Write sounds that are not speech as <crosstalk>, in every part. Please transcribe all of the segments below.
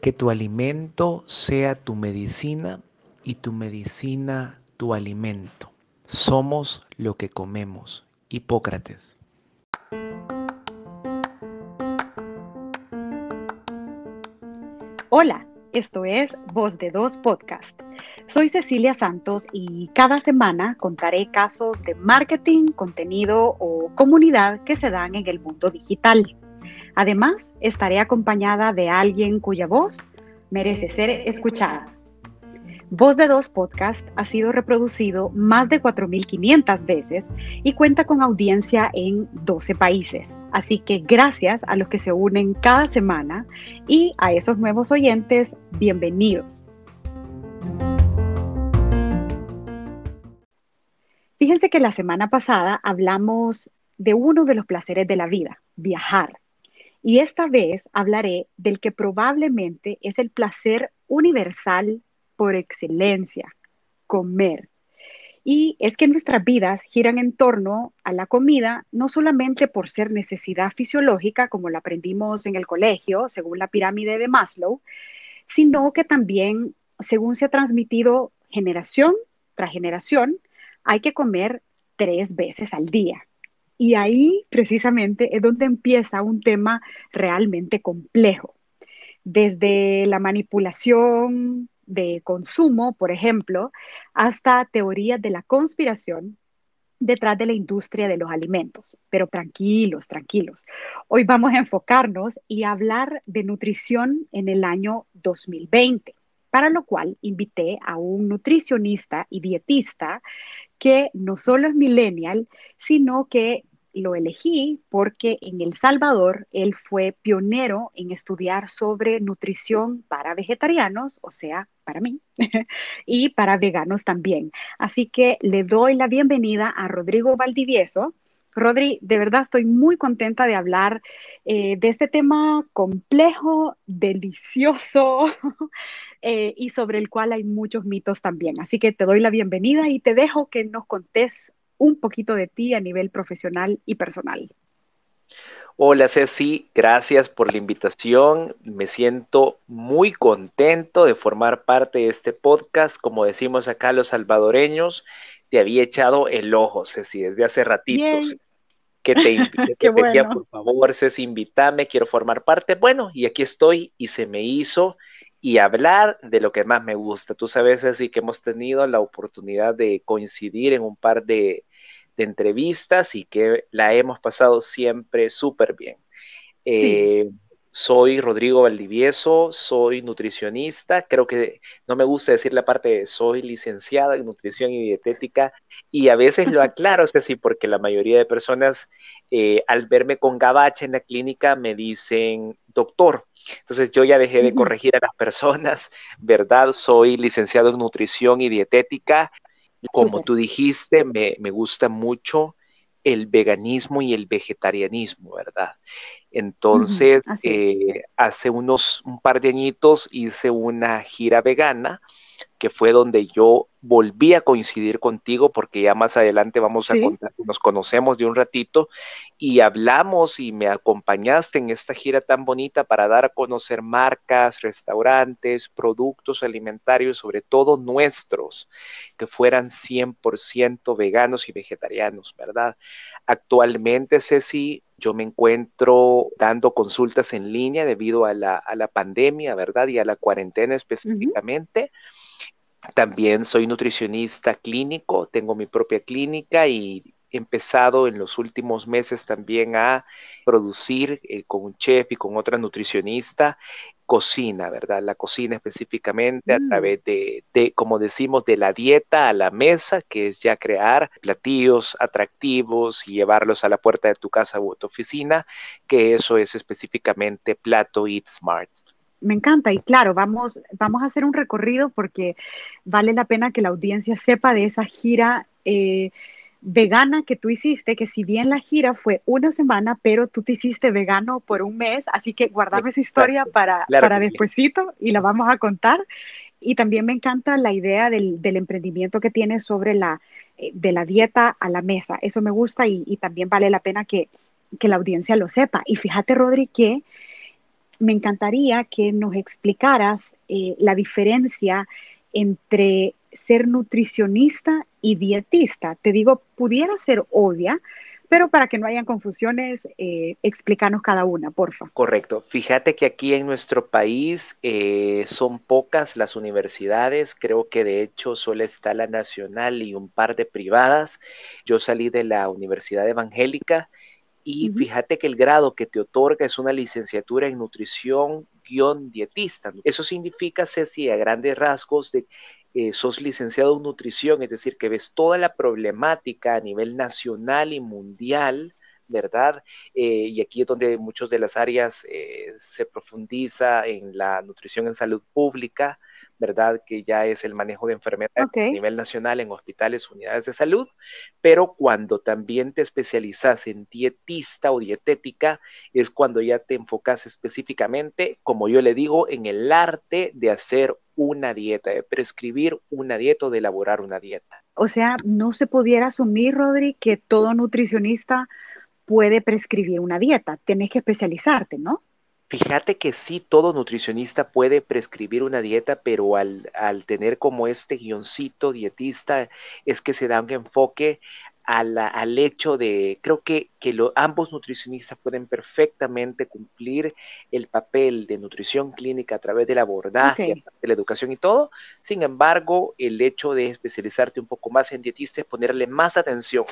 Que tu alimento sea tu medicina y tu medicina tu alimento. Somos lo que comemos. Hipócrates. Hola, esto es Voz de Dos Podcast. Soy Cecilia Santos y cada semana contaré casos de marketing, contenido o comunidad que se dan en el mundo digital. Además, estaré acompañada de alguien cuya voz merece ser escuchada. Voz de Dos Podcast ha sido reproducido más de 4.500 veces y cuenta con audiencia en 12 países. Así que gracias a los que se unen cada semana y a esos nuevos oyentes, bienvenidos. Fíjense que la semana pasada hablamos de uno de los placeres de la vida, viajar. Y esta vez hablaré del que probablemente es el placer universal por excelencia, comer. Y es que nuestras vidas giran en torno a la comida, no solamente por ser necesidad fisiológica, como lo aprendimos en el colegio, según la pirámide de Maslow, sino que también, según se ha transmitido generación tras generación, hay que comer tres veces al día. Y ahí precisamente es donde empieza un tema realmente complejo. Desde la manipulación, de consumo, por ejemplo, hasta teorías de la conspiración detrás de la industria de los alimentos. Pero tranquilos, tranquilos. Hoy vamos a enfocarnos y hablar de nutrición en el año 2020, para lo cual invité a un nutricionista y dietista que no solo es millennial, sino que lo elegí porque en El Salvador él fue pionero en estudiar sobre nutrición para vegetarianos, o sea, para mí, <laughs> y para veganos también. Así que le doy la bienvenida a Rodrigo Valdivieso. Rodri, de verdad estoy muy contenta de hablar eh, de este tema complejo, delicioso <laughs> eh, y sobre el cual hay muchos mitos también. Así que te doy la bienvenida y te dejo que nos contes un poquito de ti a nivel profesional y personal. Hola Ceci, gracias por la invitación. Me siento muy contento de formar parte de este podcast. Como decimos acá los salvadoreños, te había echado el ojo, Ceci, desde hace ratitos. Que te, <laughs> que pedía, por favor, Ceci, invítame, quiero formar parte. Bueno, y aquí estoy y se me hizo y hablar de lo que más me gusta. Tú sabes, Ceci, que hemos tenido la oportunidad de coincidir en un par de, de entrevistas y que la hemos pasado siempre súper bien. Eh, soy Rodrigo Valdivieso, soy nutricionista, creo que no me gusta decir la parte de soy licenciada en nutrición y dietética y a veces lo <laughs> aclaro, es así, porque la mayoría de personas eh, al verme con gabacha en la clínica me dicen doctor. Entonces yo ya dejé de corregir a las personas, ¿verdad? Soy licenciado en nutrición y dietética como <laughs> tú dijiste, me, gusta mucho el veganismo y el vegetarianismo, ¿verdad? Entonces, eh, hace unos un par de añitos hice una gira vegana que fue donde yo volví a coincidir contigo, porque ya más adelante vamos a contar, nos conocemos de un ratito y hablamos y me acompañaste en esta gira tan bonita para dar a conocer marcas, restaurantes, productos alimentarios, sobre todo nuestros, que fueran 100% veganos y vegetarianos, ¿verdad? Actualmente, Ceci, yo me encuentro dando consultas en línea debido a la, a la pandemia, ¿verdad? Y a la cuarentena específicamente. También soy nutricionista clínico, tengo mi propia clínica y he empezado en los últimos meses también a producir eh, con un chef y con otra nutricionista cocina, ¿verdad? La cocina específicamente a mm. través de, de, como decimos, de la dieta a la mesa, que es ya crear platillos atractivos y llevarlos a la puerta de tu casa u tu oficina, que eso es específicamente Plato Eat Smart. Me encanta y claro, vamos, vamos a hacer un recorrido porque vale la pena que la audiencia sepa de esa gira eh, vegana que tú hiciste, que si bien la gira fue una semana, pero tú te hiciste vegano por un mes, así que guardame esa historia para, para despuesito y la vamos a contar. Y también me encanta la idea del, del emprendimiento que tienes sobre la, eh, de la dieta a la mesa. Eso me gusta y, y también vale la pena que, que la audiencia lo sepa. Y fíjate, Rodri, que me encantaría que nos explicaras eh, la diferencia entre ser nutricionista y dietista. Te digo, pudiera ser obvia, pero para que no hayan confusiones, eh, explícanos cada una, porfa. Correcto. Fíjate que aquí en nuestro país eh, son pocas las universidades, creo que de hecho solo está la nacional y un par de privadas. Yo salí de la Universidad Evangélica y fíjate que el grado que te otorga es una licenciatura en nutrición guion dietista. Eso significa, Ceci, a grandes rasgos, de eh, sos licenciado en nutrición, es decir, que ves toda la problemática a nivel nacional y mundial, ¿verdad? Eh, y aquí es donde muchas de las áreas eh, se profundiza en la nutrición en salud pública, ¿verdad? Que ya es el manejo de enfermedades a nivel nacional en hospitales, unidades de salud, pero cuando también te especializas en dietista o dietética, es cuando ya te enfocas específicamente, como yo le digo, en el arte de hacer una dieta, de prescribir una dieta o de elaborar una dieta. O sea, no se pudiera asumir, Rodri, que todo nutricionista puede prescribir una dieta. Tienes que especializarte, ¿no? Fíjate que sí, todo nutricionista puede prescribir una dieta, pero al, al tener como este guioncito dietista es que se da un enfoque al hecho de, creo que, que ambos nutricionistas pueden perfectamente cumplir el papel de nutrición clínica a través del abordaje, de la educación y todo. Sin embargo, el hecho de especializarte un poco más en dietista es ponerle más atención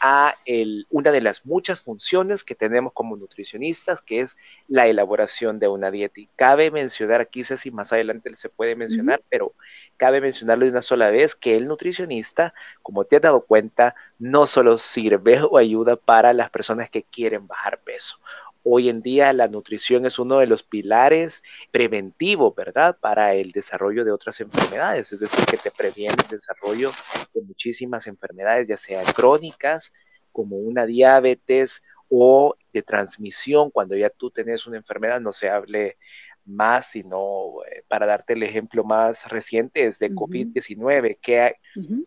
a el, una de las muchas funciones que tenemos como nutricionistas, que es la elaboración de una dieta. Y cabe mencionar, sé si más adelante se puede mencionar, pero cabe mencionarlo de una sola vez, que el nutricionista, como te has dado cuenta, no solo sirve o ayuda para las personas que quieren bajar peso. Hoy en día la nutrición es uno de los pilares preventivos, ¿verdad? Para el desarrollo de otras enfermedades, es decir, que te previene el desarrollo de muchísimas enfermedades, ya sean crónicas, como una diabetes o de transmisión, cuando ya tú tenés una enfermedad, no se hable más, sino eh, para darte el ejemplo más reciente es de COVID-19, que,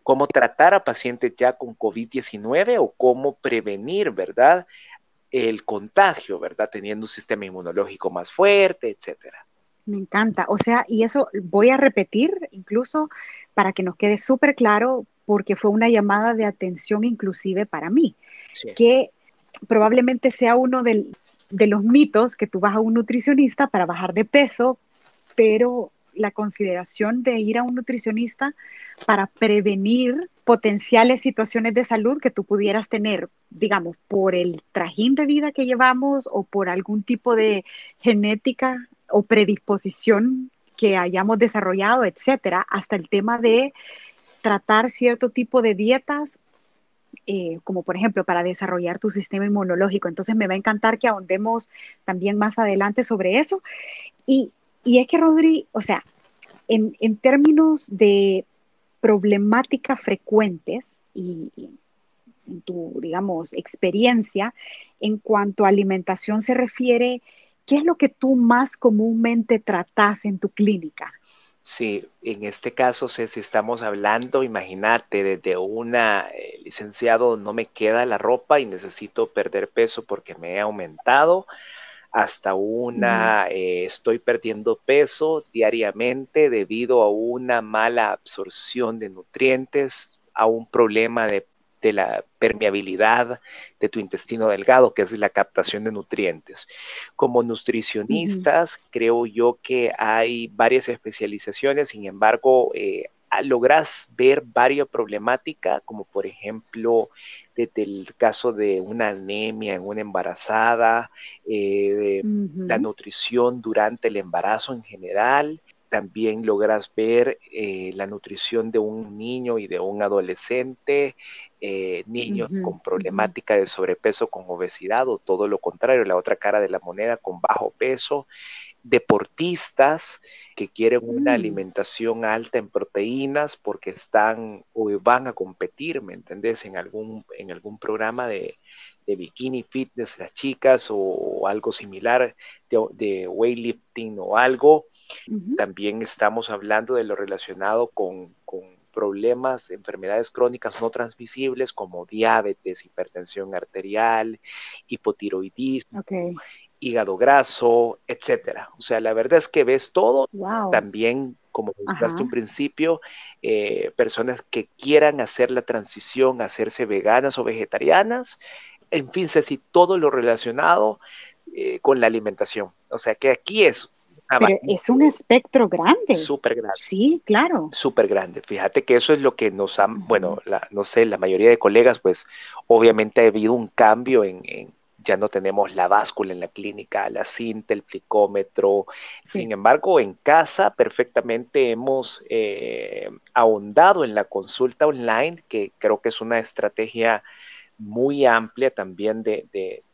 cómo tratar a pacientes ya con COVID-19 o cómo prevenir, ¿verdad? El contagio, ¿verdad? Teniendo un sistema inmunológico más fuerte, etcétera. Me encanta. O sea, y eso voy a repetir incluso para que nos quede súper claro, porque fue una llamada de atención inclusive para mí, que probablemente sea uno del, de los mitos que tú vas a un nutricionista para bajar de peso, pero la consideración de ir a un nutricionista para prevenir potenciales situaciones de salud que tú pudieras tener, digamos, por el trajín de vida que llevamos o por algún tipo de genética o predisposición que hayamos desarrollado, etcétera, hasta el tema de tratar cierto tipo de dietas eh, como por ejemplo para desarrollar tu sistema inmunológico. Entonces me va a encantar que ahondemos también más adelante sobre eso. Y, es que, Rodri, o sea, en, términos de problemáticas frecuentes y, en tu, digamos, experiencia en cuanto a alimentación se refiere, ¿qué es lo que tú más comúnmente tratas en tu clínica? Sí, en este caso, si estamos hablando, imagínate, desde una eh, licenciado no me queda la ropa y necesito perder peso porque me he aumentado, hasta una eh, estoy perdiendo peso diariamente debido a una mala absorción de nutrientes, a un problema de de la permeabilidad de tu intestino delgado, que es la captación de nutrientes. Como nutricionistas, creo yo que hay varias especializaciones, sin embargo, eh, logras ver varias problemáticas, como por ejemplo, desde el caso de una anemia en una embarazada, eh, la nutrición durante el embarazo en general, también logras ver eh, la nutrición de un niño y de un adolescente, eh, niños con problemática de sobrepeso, con obesidad o todo lo contrario, la otra cara de la moneda con bajo peso, deportistas que quieren una mm. alimentación alta en proteínas porque están o van a competir, ¿me entendés? En algún, en algún programa de, de bikini fitness, las chicas o algo similar de, weightlifting o algo. También estamos hablando de lo relacionado con, problemas, enfermedades crónicas no transmisibles como diabetes, hipertensión arterial, hipotiroidismo. hígado graso, etcétera. O sea, la verdad es que ves todo. También, como mencionaste un principio, eh, personas que quieran hacer la transición, hacerse veganas o vegetarianas, en fin, si todo lo relacionado eh, con la alimentación. O sea, que aquí es pero es un espectro grande. Súper grande. Sí, claro. Súper grande. Fíjate que eso es lo que nos han, bueno, no sé, la mayoría de colegas, pues obviamente ha habido un cambio en, ya no tenemos la báscula en la clínica, la cinta, el plicómetro. Sin embargo, en casa perfectamente hemos eh, ahondado en la consulta online, que creo que es una estrategia muy amplia también de, de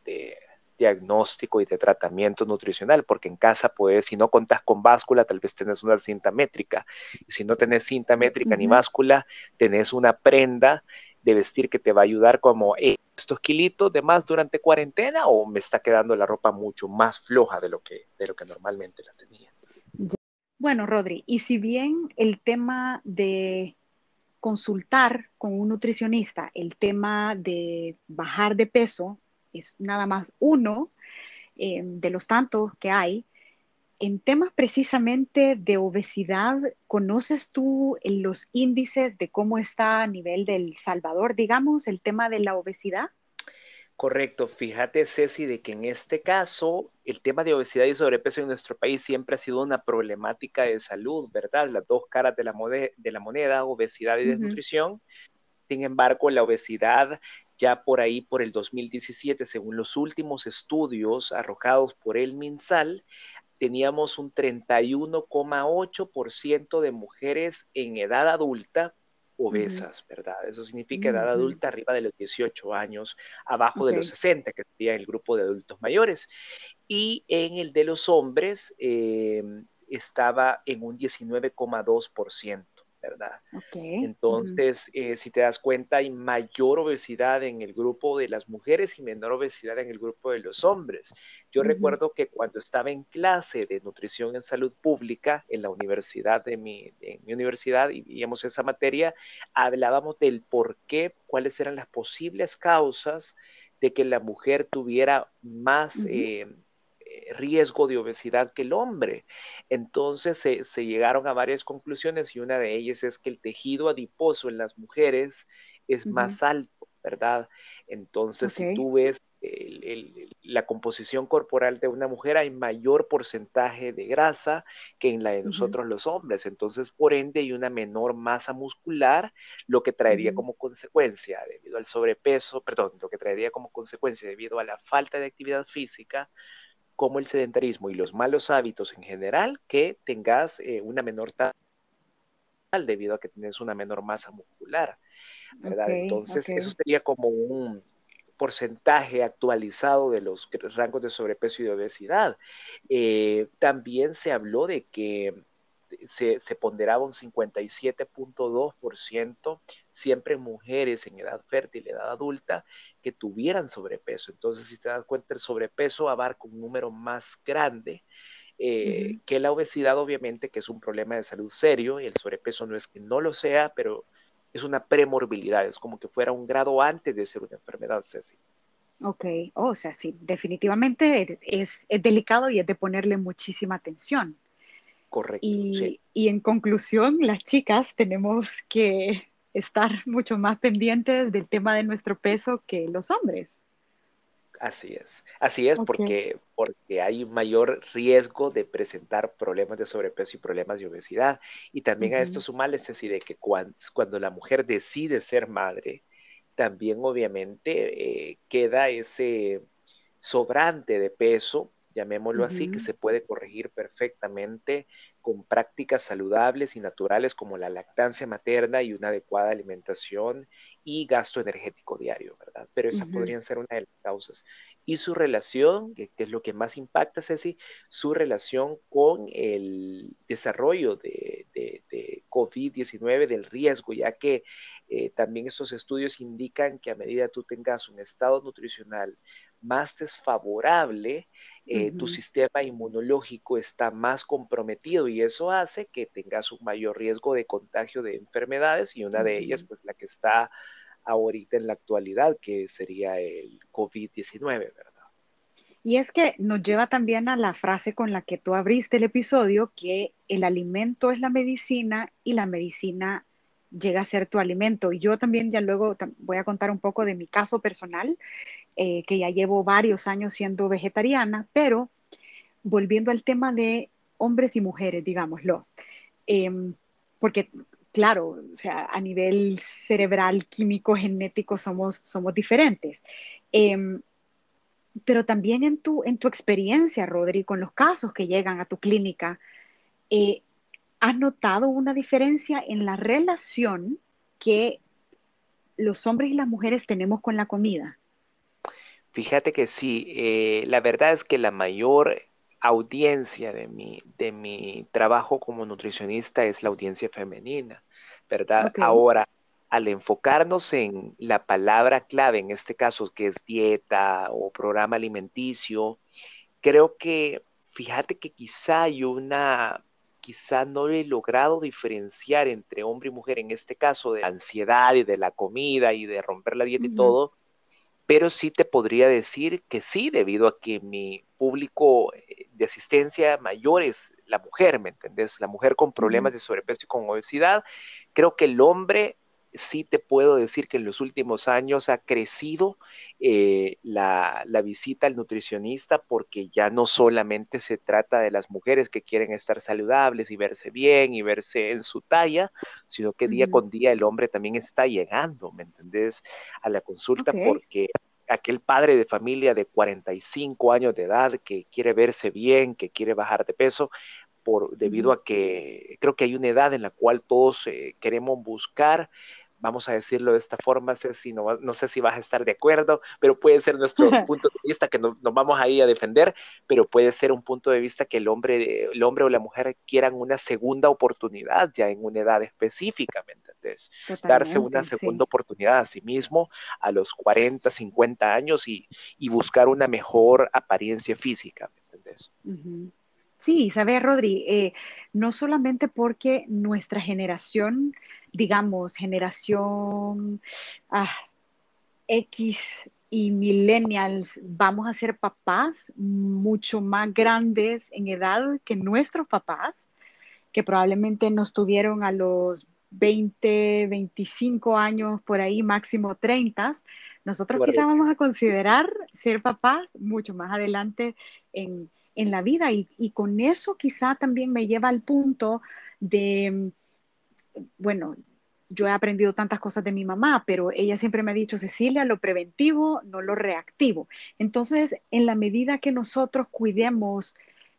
diagnóstico y de tratamiento nutricional, porque en casa puedes, si no contas con báscula, tal vez tenés una cinta métrica. si no tenés cinta métrica ni báscula, tenés una prenda de vestir que te va a ayudar como estos kilitos de más durante cuarentena o me está quedando la ropa mucho más floja de lo que, de lo que normalmente la tenía. Bueno, Rodri, y si bien el tema de consultar con un nutricionista, el tema de bajar de peso es nada más uno eh, de los tantos que hay. En temas precisamente de obesidad, ¿conoces tú los índices de cómo está a nivel del Salvador, digamos, el tema de la obesidad? Correcto, fíjate Ceci de que en este caso el tema de obesidad y sobrepeso en nuestro país siempre ha sido una problemática de salud, ¿verdad? Las dos caras de la, de la moneda, obesidad y desnutrición. Sin embargo, la obesidad ya por ahí, por el 2017, según los últimos estudios arrojados por el MinSal, teníamos un 31,8% de mujeres en edad adulta obesas, ¿verdad? Eso significa edad adulta arriba de los 18 años, abajo de los 60, que sería el grupo de adultos mayores. Y en el de los hombres em, estaba en un 19,2%. ¿Verdad? Entonces, eh, si te das cuenta, hay mayor obesidad en el grupo de las mujeres y menor obesidad en el grupo de los hombres. Yo recuerdo que cuando estaba en clase de nutrición en salud pública en la universidad de mi, mi universidad y veíamos esa materia, hablábamos del por qué, cuáles eran las posibles causas de que la mujer tuviera más riesgo de obesidad que el hombre. Entonces se, llegaron a varias conclusiones y una de ellas es que el tejido adiposo en las mujeres es más alto, ¿verdad? Entonces, si tú ves la composición corporal de una mujer, hay mayor porcentaje de grasa que en la de nosotros los hombres. Entonces, por ende, hay una menor masa muscular, lo que traería como consecuencia, debido al sobrepeso, perdón, lo que traería como consecuencia debido a la falta de actividad física, como el sedentarismo y los malos hábitos en general, que tengas eh, una menor tasa debido a que tienes una menor masa muscular, ¿verdad? Entonces, eso sería como un porcentaje actualizado de los rangos de sobrepeso y de obesidad. Eh, también se habló de que se, ponderaba un 57.2% siempre mujeres en edad fértil, edad adulta, que tuvieran sobrepeso. Entonces, si te das cuenta, el sobrepeso abarca un número más grande eh, que la obesidad, obviamente, que es un problema de salud serio, y el sobrepeso no es que no lo sea, pero es una premorbilidad, es como que fuera un grado antes de ser una enfermedad, Ceci. Ok, oh, o sea, sí, definitivamente es, es, delicado y es de ponerle muchísima atención. Correcto. Y, en conclusión, las chicas tenemos que estar mucho más pendientes del tema de nuestro peso que los hombres. Así es, así es porque, porque hay mayor riesgo de presentar problemas de sobrepeso y problemas de obesidad. Y también a esto sumarle es decir, de que cuando, cuando, la mujer decide ser madre, también obviamente eh, queda ese sobrante de peso llamémoslo así, que se puede corregir perfectamente con prácticas saludables y naturales como la lactancia materna y una adecuada alimentación y gasto energético diario, ¿verdad? Pero esas podrían ser una de las causas. Y su relación, que, es lo que más impacta, Ceci, su relación con el desarrollo de, COVID-19, del riesgo, ya que eh, también estos estudios indican que a medida tú tengas un estado nutricional más desfavorable, eh, tu sistema inmunológico está más comprometido y eso hace que tengas un mayor riesgo de contagio de enfermedades y una de ellas, pues la que está ahorita en la actualidad, que sería el COVID-19, ¿verdad? Y es que nos lleva también a la frase con la que tú abriste el episodio, que el alimento es la medicina y la medicina llega a ser tu alimento. Y yo también ya luego voy a contar un poco de mi caso personal, eh, que ya llevo varios años siendo vegetariana, pero volviendo al tema de hombres y mujeres, digámoslo, em, porque claro, o sea, a nivel cerebral, químico, genético somos, somos diferentes. Em, pero también en tu, en tu experiencia, Rodri, con los casos que llegan a tu clínica, eh, ¿has notado una diferencia en la relación que los hombres y las mujeres tenemos con la comida? Fíjate que sí, eh, la verdad es que la mayor audiencia de mi, de mi trabajo como nutricionista es la audiencia femenina, ¿verdad? Ahora, al enfocarnos en la palabra clave, en este caso que es dieta o programa alimenticio, creo que, fíjate que quizá hay una, quizá no he logrado diferenciar entre hombre y mujer, en este caso de la ansiedad y de la comida y de romper la dieta y todo, pero sí te podría decir que sí, debido a que mi público eh, de asistencia mayor es la mujer, ¿me entendés? La mujer con problemas de sobrepeso y con obesidad. Creo que el hombre sí te puedo decir que en los últimos años ha crecido eh, la, visita al nutricionista porque ya no solamente se trata de las mujeres que quieren estar saludables y verse bien y verse en su talla, sino que día con día el hombre también está llegando, ¿me entendés? A la consulta porque aquel padre de familia de 45 años de edad que quiere verse bien, que quiere bajar de peso, por, debido a que creo que hay una edad en la cual todos eh, queremos buscar vamos a decirlo de esta forma, Ceci, no, no sé si vas a estar de acuerdo, pero puede ser nuestro <laughs> punto de vista que nos vamos ahí a defender, pero puede ser un punto de vista que el hombre, el hombre o la mujer quieran una segunda oportunidad ya en una edad específica, ¿me entendés? Darse una segunda oportunidad a sí mismo a los 40, 50 años y, buscar una mejor apariencia física, ¿me entendés? Sí, sabes, Rodri, eh, no solamente porque nuestra generación digamos, generación ah, X y millennials vamos a ser papás mucho más grandes en edad que nuestros papás, que probablemente nos tuvieron a los 20, 25 años, por ahí máximo 30. Nosotros quizás vamos a considerar ser papás mucho más adelante en, la vida y, y, con eso quizá también me lleva al punto de bueno, yo he aprendido tantas cosas de mi mamá, pero ella siempre me ha dicho, Cecilia, lo preventivo, no lo reactivo. Entonces, en la medida que nosotros cuidemos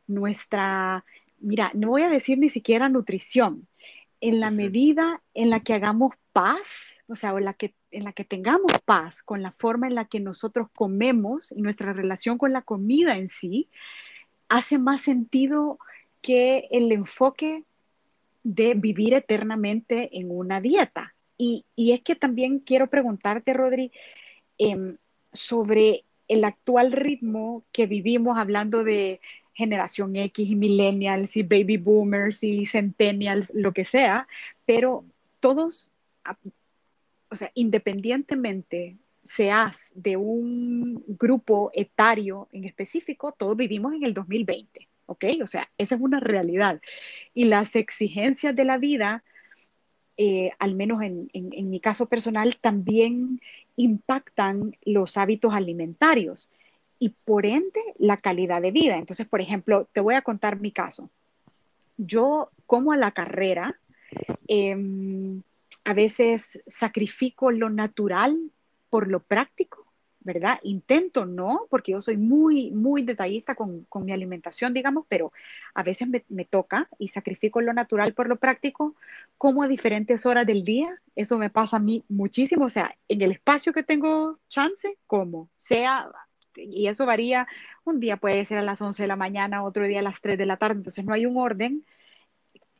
nuestra, mira, no voy a decir ni siquiera nutrición, en la medida en la que hagamos paz, o sea, en la que, en la que tengamos paz con la forma en la que nosotros comemos y nuestra relación con la comida en sí, hace más sentido que el enfoque de vivir eternamente en una dieta. Y, es que también quiero preguntarte, Rodri, em, sobre el actual ritmo que vivimos hablando de generación X y millennials y baby boomers y centennials, lo que sea, pero todos, o sea, independientemente seas de un grupo etario en específico, todos vivimos en el 2020. ¿Ok? O sea, esa es una realidad. Y las exigencias de la vida, eh, al menos en, mi caso personal, también impactan los hábitos alimentarios y por ende la calidad de vida. Entonces, por ejemplo, te voy a contar mi caso. Yo como a la carrera, em, a veces sacrifico lo natural por lo práctico ¿verdad? Intento no, porque yo soy muy, muy detallista con, mi alimentación, digamos, pero a veces me, toca y sacrifico lo natural por lo práctico, como a diferentes horas del día, eso me pasa a mí muchísimo, o sea, en el espacio que tengo chance, como, sea, y eso varía, un día puede ser a las 11 de la mañana, otro día a las 3 de la tarde, entonces no hay un orden.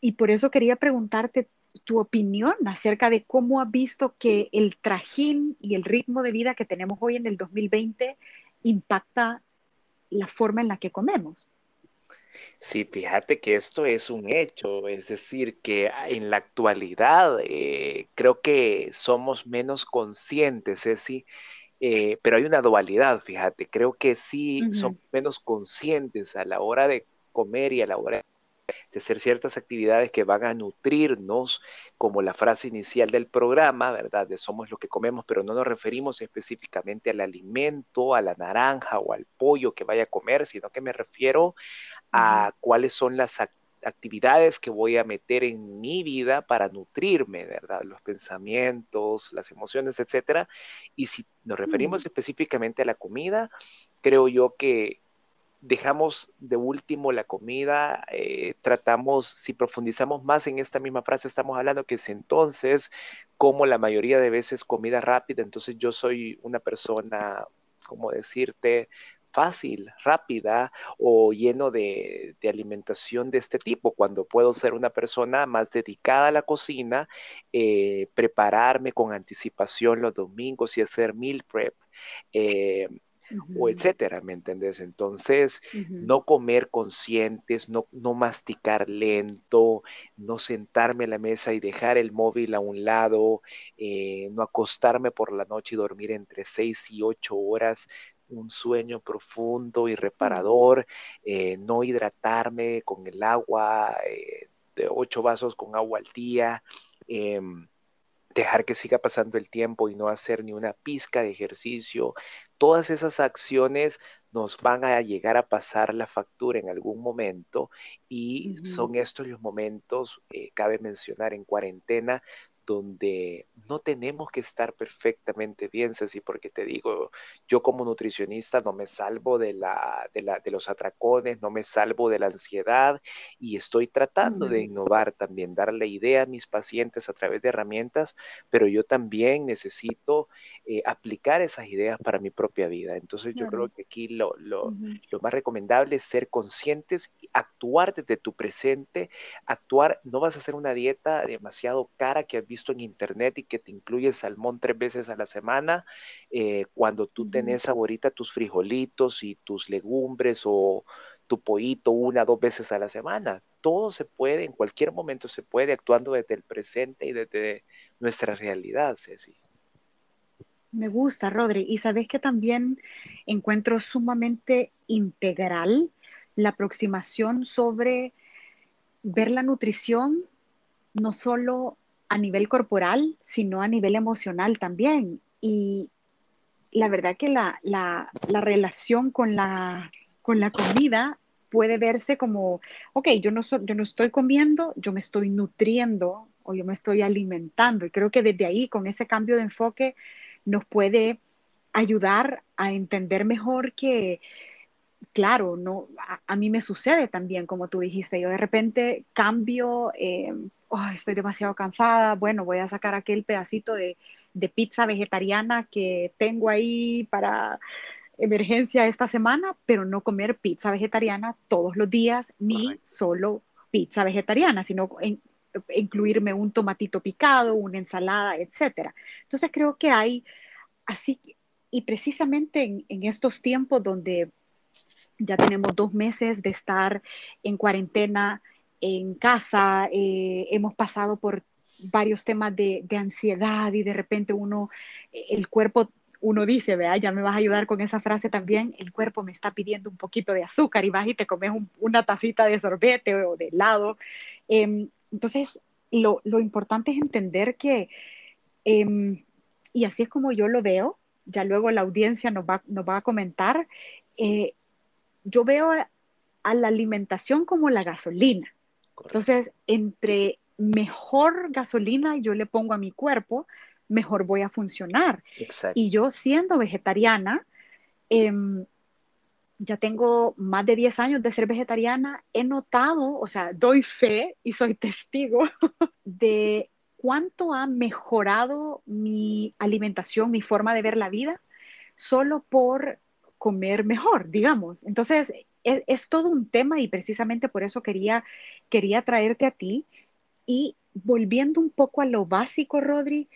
Y por eso quería preguntarte tu opinión acerca de cómo has visto que el trajín y el ritmo de vida que tenemos hoy en el 2020 impacta la forma en la que comemos. Sí, fíjate que esto es un hecho, es decir, que en la actualidad eh, creo que somos menos conscientes, es decir, eh, pero hay una dualidad, fíjate, creo que sí son menos conscientes a la hora de comer y a la hora de hacer ciertas actividades que van a nutrirnos, como la frase inicial del programa, ¿verdad? De somos lo que comemos, pero no nos referimos específicamente al alimento, a la naranja o al pollo que vaya a comer, sino que me refiero a cuáles son las actividades que voy a meter en mi vida para nutrirme, ¿verdad? Los pensamientos, las emociones, etcétera. Y si nos referimos mm. específicamente a la comida, creo yo que dejamos de último la comida, eh, tratamos, si profundizamos más en esta misma frase, estamos hablando que es entonces, como la mayoría de veces comida rápida, entonces yo soy una persona, como decirte, fácil, rápida o lleno de, alimentación de este tipo, cuando puedo ser una persona más dedicada a la cocina, eh, prepararme con anticipación los domingos y hacer meal prep. Eh, o etcétera, ¿me entendés? Entonces, no comer conscientes, no, no masticar lento, no sentarme a la mesa y dejar el móvil a un lado, eh, no acostarme por la noche y dormir entre seis y ocho horas, un sueño profundo y reparador, eh, no hidratarme con el agua, eh, de ocho vasos con agua al día. Em, dejar que siga pasando el tiempo y no hacer ni una pizca de ejercicio, todas esas acciones nos van a llegar a pasar la factura en algún momento y son estos los momentos, eh, cabe mencionar, en cuarentena, donde no tenemos que estar perfectamente bien, Ceci, porque te digo, yo como nutricionista no me salvo de, la, de, la, de los atracones, no me salvo de la ansiedad y estoy tratando de innovar también, darle idea a mis pacientes a través de herramientas, pero yo también necesito eh, aplicar esas ideas para mi propia vida. Entonces yo creo que aquí lo, lo, lo más recomendable es ser conscientes, actuar desde tu presente, actuar, no vas a hacer una dieta demasiado cara que visto en internet y que te incluye salmón tres veces a la semana, eh, cuando tú tenés ahorita tus frijolitos y tus legumbres o tu pollito una, dos veces a la semana. Todo se puede, en cualquier momento se puede, actuando desde el presente y desde nuestra realidad, Ceci. Me gusta, Rodri. Y sabes que también encuentro sumamente integral la aproximación sobre ver la nutrición no solo a nivel corporal, sino a nivel emocional también. Y la verdad que la, relación con la, con la comida puede verse como, ok, yo no, yo no estoy comiendo, yo me estoy nutriendo o yo me estoy alimentando. Y creo que desde ahí, con ese cambio de enfoque, nos puede ayudar a entender mejor que, claro, no, a, mí me sucede también, como tú dijiste, yo de repente cambio, eh, estoy demasiado cansada, bueno, voy a sacar aquel pedacito de, pizza vegetariana que tengo ahí para emergencia esta semana, pero no comer pizza vegetariana todos los días, ni solo pizza vegetariana, sino incluirme un tomatito picado, una ensalada, etc. Entonces creo que hay así, y precisamente en estos tiempos donde ya tenemos dos meses de estar en cuarentena, en casa, eh, hemos pasado por varios temas de, ansiedad y de repente uno, el cuerpo, uno dice, vea, ya me vas a ayudar con esa frase también, el cuerpo me está pidiendo un poquito de azúcar y vas y te comes una tacita de sorbete o de helado. Em, entonces, lo, importante es entender que, em, y así es como yo lo veo, ya luego la audiencia nos va, nos va a comentar, eh, yo veo a la alimentación como la gasolina. Entonces, entre mejor gasolina yo le pongo a mi cuerpo, mejor voy a funcionar. Y yo siendo vegetariana, em, ya tengo más de 10 años de ser vegetariana, he notado, o sea, doy fe y soy <laughs> testigo de cuánto ha mejorado mi alimentación, mi forma de ver la vida, solo por comer mejor, digamos. Entonces, es, todo un tema y precisamente por eso quería, quería traerte a ti. Y volviendo un poco a lo básico, Rodri,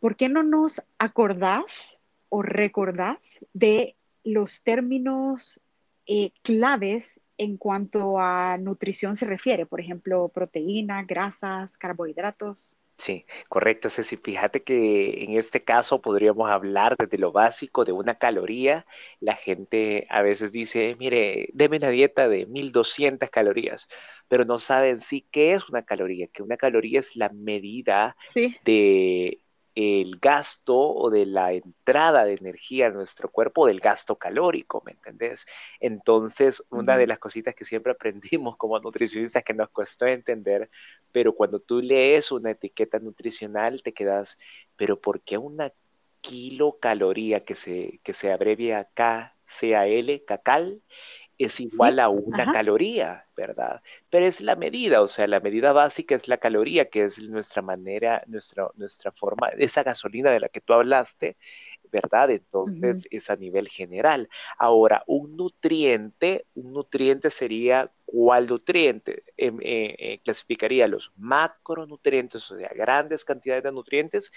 ¿por qué no nos acordás o recordás de los términos eh, claves en cuanto a nutrición se refiere? Por ejemplo, proteína, grasas, carbohidratos. Sí, correcto, Ceci. Fíjate que en este caso podríamos hablar desde lo básico de una caloría. La gente a veces dice, mire, deme una dieta de 1200 calorías, pero no saben sí qué es una caloría, que una caloría es la medida de el gasto o de la entrada de energía a nuestro cuerpo del gasto calórico, ¿me entendés? Entonces, una de las cositas que siempre <laughs> aprendimos como nutricionistas que nos costó entender, pero cuando tú lees una etiqueta nutricional te quedas, pero ¿por qué una kilocaloría que se, que se abrevia KCAL, CACAL, es igual a una caloría, ¿verdad? Pero es la medida, o sea, la medida básica es la caloría, que es nuestra manera, nuestra, nuestra forma, esa gasolina de la que tú hablaste, ¿verdad? Entonces es a nivel general. Ahora, un nutriente, un nutriente sería cuál nutriente em, eh, eh, clasificaría los macronutrientes, o sea, grandes cantidades de nutrientes,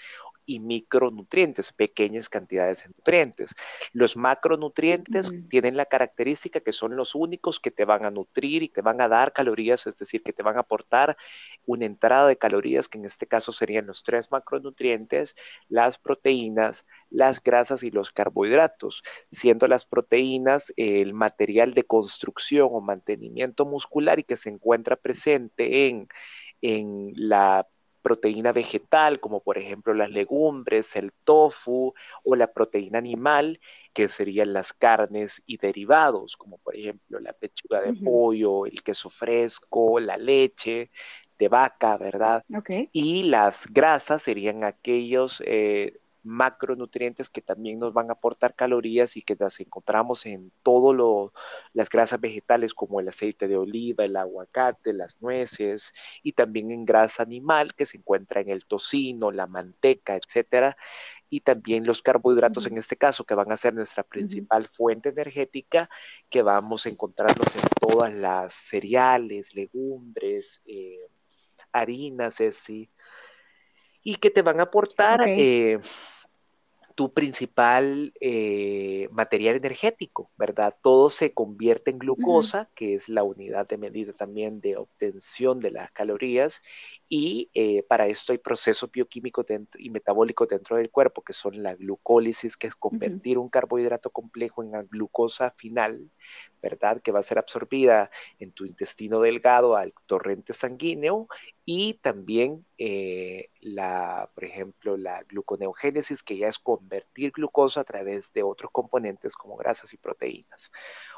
y micronutrientes, pequeñas cantidades de nutrientes. Los macronutrientes tienen la característica que son los únicos que te van a nutrir y te van a dar calorías, es decir, que te van a aportar una entrada de calorías, que en este caso serían los tres macronutrientes, las proteínas, las grasas y los carbohidratos, siendo las proteínas el material de construcción o mantenimiento muscular y que se encuentra presente en, en la proteína vegetal, como por ejemplo las legumbres, el tofu, o la proteína animal, que serían las carnes y derivados, como por ejemplo la pechuga de pollo, el queso fresco, la leche de vaca, ¿verdad? Y las grasas serían aquellos eh, macronutrientes que también nos van a aportar calorías y que las encontramos en todas las grasas vegetales como el aceite de oliva, el aguacate, las nueces y también en grasa animal que se encuentra en el tocino, la manteca, etcétera. Y también los carbohidratos en este caso, que van a ser nuestra principal fuente energética, que vamos a encontrarnos en todas las cereales, legumbres, eh, harinas, y que te van a aportar eh, tu principal eh, material energético, ¿verdad? Todo se convierte en glucosa, que es la unidad de medida también de obtención de las calorías, y eh, para esto hay procesos bioquímicos y metabólicos dentro del cuerpo, que son la glucólisis, que es convertir un carbohidrato complejo en la glucosa final, ¿verdad? Que va a ser absorbida en tu intestino delgado al torrente sanguíneo y también eh, la, por ejemplo, la gluconeogénesis, que ya es convertir glucosa a través de otros componentes como grasas y proteínas.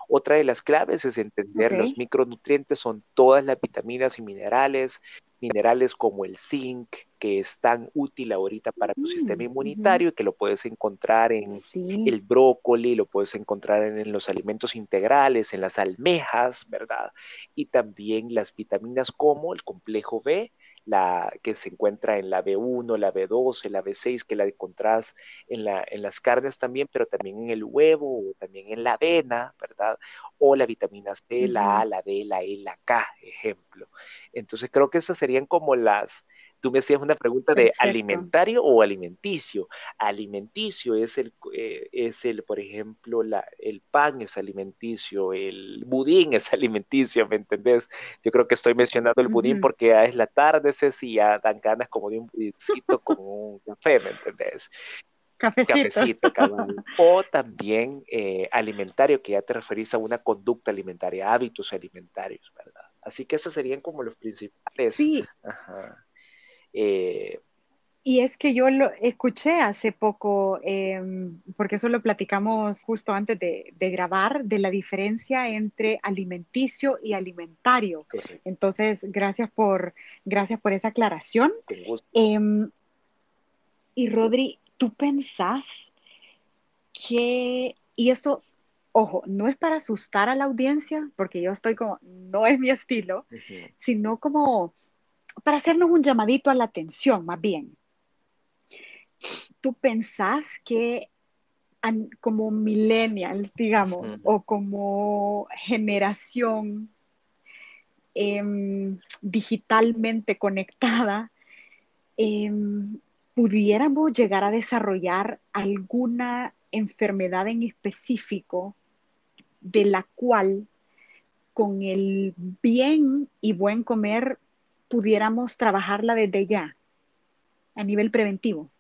Otra de las claves es entender los micronutrientes, son todas las vitaminas y minerales, minerales como el zinc, que es tan útil ahorita para tu sistema mm, inmunitario y que lo puedes encontrar en el brócoli, lo puedes encontrar en, los alimentos integrales, en las almejas, ¿verdad? Y también las vitaminas como el complejo B, la que se encuentra en la B1, la B12, la B6, que la encontrás en, la, en las carnes también, pero también en el huevo o también en la avena, ¿verdad? O la vitamina C, la A, la D, la E, la K, ejemplo. Entonces creo que esas serían como las, Tú me hacías una pregunta de alimentario o alimenticio. Alimenticio es el, eh, es el por ejemplo, la, el pan es alimenticio, el budín es <laughs> alimenticio, ¿me entendés? Yo creo que estoy mencionando el budín porque ya es la tarde, Ceci, ya dan ganas como de un budincito con un <laughs> café, ¿me entendés? Cafecito. Cafecito, <laughs> O también eh, alimentario, que ya te referís a una conducta alimentaria, hábitos alimentarios, ¿verdad? Así que esos serían como los principales. Sí. Ajá. Eh, y es que yo lo escuché hace poco, em, porque eso lo platicamos justo antes de, grabar, de la diferencia entre alimenticio y alimentario. Entonces, gracias por, gracias por esa aclaración. Em, y Rodri, ¿tú pensás que, y esto, ojo, no es para asustar a la audiencia, porque yo estoy como, no es mi estilo, sino como para hacernos un llamadito a la atención, más bien. ¿Tú pensás que como millennials, digamos, o como generación em, digitalmente conectada, em, pudiéramos llegar a desarrollar alguna enfermedad en específico de la cual con el bien y buen comer pudiéramos trabajarla desde ya? a nivel preventivo?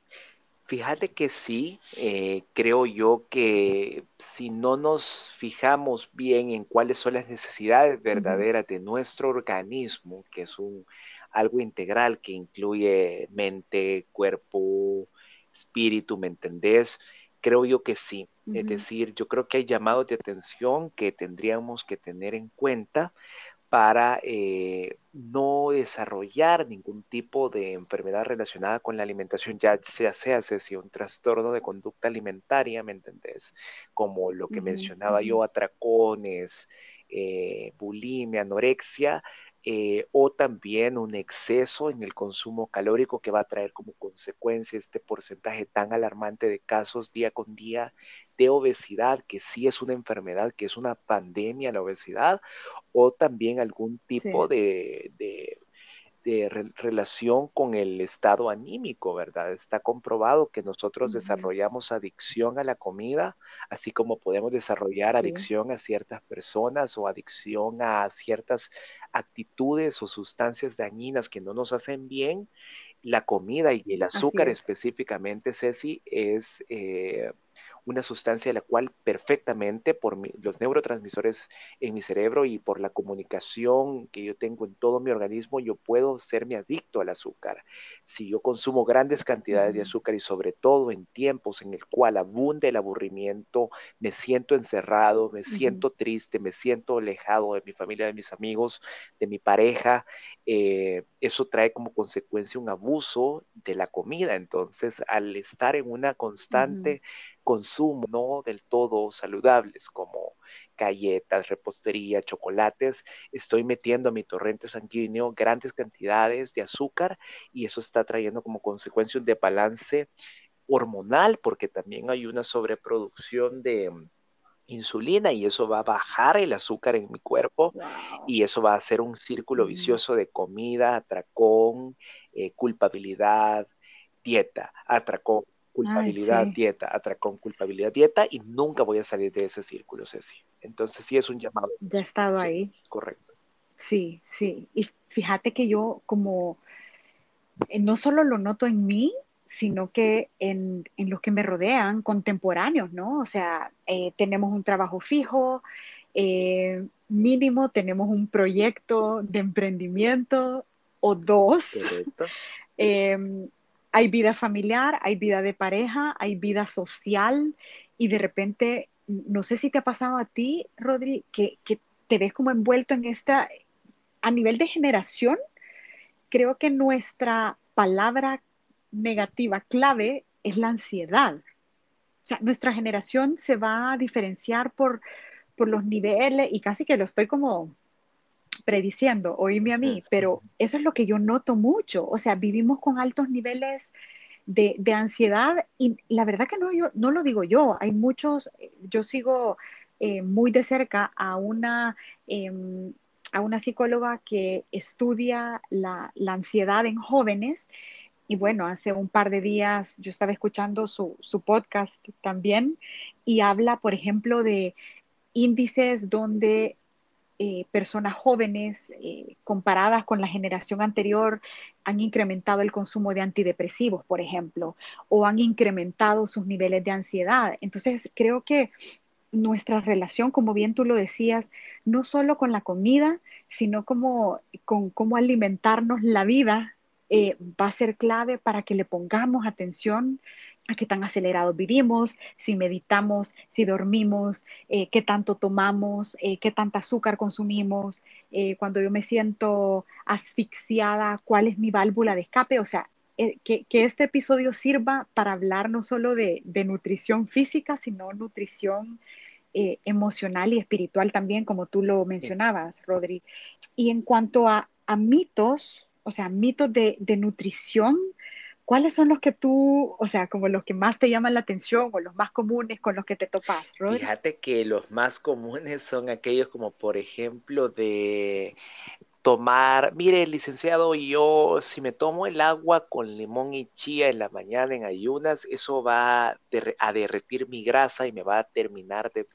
Fíjate que sí, eh, creo yo que si no nos fijamos bien en cuáles son las necesidades verdaderas de nuestro organismo, que es un, algo integral que incluye mente, cuerpo, espíritu, ¿me entendés? Creo yo que sí. Es decir, yo creo que hay llamados de atención que tendríamos que tener en cuenta para eh, no desarrollar ningún tipo de enfermedad relacionada con la alimentación, ya sea, sea, sea un trastorno de conducta alimentaria, ¿me entendés? Como lo que mencionaba yo, atracones, eh, bulimia, anorexia, eh, o también un exceso en el consumo calórico que va a traer como consecuencia este porcentaje tan alarmante de casos día con día de obesidad, que sí es una enfermedad, que es una pandemia la obesidad, o también algún tipo de, de relación con el estado anímico, ¿verdad? Está comprobado que nosotros desarrollamos adicción a la comida, así como podemos desarrollar adicción a ciertas personas o adicción a ciertas actitudes o sustancias dañinas que no nos hacen bien. La comida y el azúcar específicamente, Ceci, es... Eh, una sustancia la cual perfectamente por los neurotransmisores en mi cerebro y por la comunicación que yo tengo en todo mi organismo, yo puedo serme adicto al azúcar. Si yo consumo grandes cantidades de azúcar y sobre todo en tiempos en el cual abunde el aburrimiento, me siento encerrado, me siento triste, me siento alejado de mi familia, de mis amigos, de mi pareja, eh, eso trae como consecuencia un abuso de la comida. Entonces, al estar en una constante consumo no del todo saludables como galletas, repostería, chocolates, estoy metiendo a mi torrente sanguíneo grandes cantidades de azúcar y eso está trayendo como consecuencia un desbalance hormonal porque también hay una sobreproducción de mm, insulina y eso va a bajar el azúcar en mi cuerpo y eso va a ser un círculo vicioso de comida, atracón, eh, culpabilidad, dieta, atracón, culpabilidad, dieta, atracón, culpabilidad, dieta, y nunca voy a salir de ese círculo, Ceci. Entonces sí es un llamado. Ya he estado ahí. Correcto. Sí, sí. Y fíjate que yo como, eh, no solo lo noto en mí, sino que en, los que me rodean, contemporáneos, ¿no? O sea, eh, tenemos un trabajo fijo, eh, mínimo tenemos un proyecto de emprendimiento o dos. Correcto. <laughs> Em, hay vida familiar, hay vida de pareja, hay vida social y de repente, no sé si te ha pasado a ti, Rodri, que, te ves como envuelto en esta, a nivel de generación, creo que nuestra palabra negativa clave es la ansiedad. O sea, nuestra generación se va a diferenciar por, por los niveles y casi que lo estoy como prediciendo, oíme a mí, pero eso es lo que yo noto mucho, o sea, vivimos con altos niveles de, ansiedad y la verdad que no, yo, no lo digo yo, hay muchos, yo sigo eh, muy de cerca a una, em, a una psicóloga que estudia la, ansiedad en jóvenes y bueno, hace un par de días yo estaba escuchando su, su podcast también y habla, por ejemplo, de índices donde eh, personas jóvenes eh, comparadas con la generación anterior han incrementado el consumo de antidepresivos, por ejemplo, o han incrementado sus niveles de ansiedad. Entonces, creo que nuestra relación, como bien tú lo decías, no solo con la comida, sino como con cómo alimentarnos la vida, eh, va a ser clave para que le pongamos atención a qué tan acelerados vivimos, si meditamos, si dormimos, eh, qué tanto tomamos, eh, qué tanta azúcar consumimos, eh, cuando yo me siento asfixiada, cuál es mi válvula de escape. O sea, que, este episodio sirva para hablar no solo de, nutrición física, sino nutrición emocional y espiritual también, como tú lo mencionabas, Rodri. Y en cuanto a, mitos, o sea, mitos de, de nutrición, ¿cuáles son los que tú, o sea, como los que más te llaman la atención o los más comunes con los que te topas, Fíjate que los más comunes son aquellos como, por ejemplo, de tomar, mire, licenciado, yo si me tomo el agua con limón y chía en la mañana en ayunas, eso va a derretir mi grasa y me va a terminar de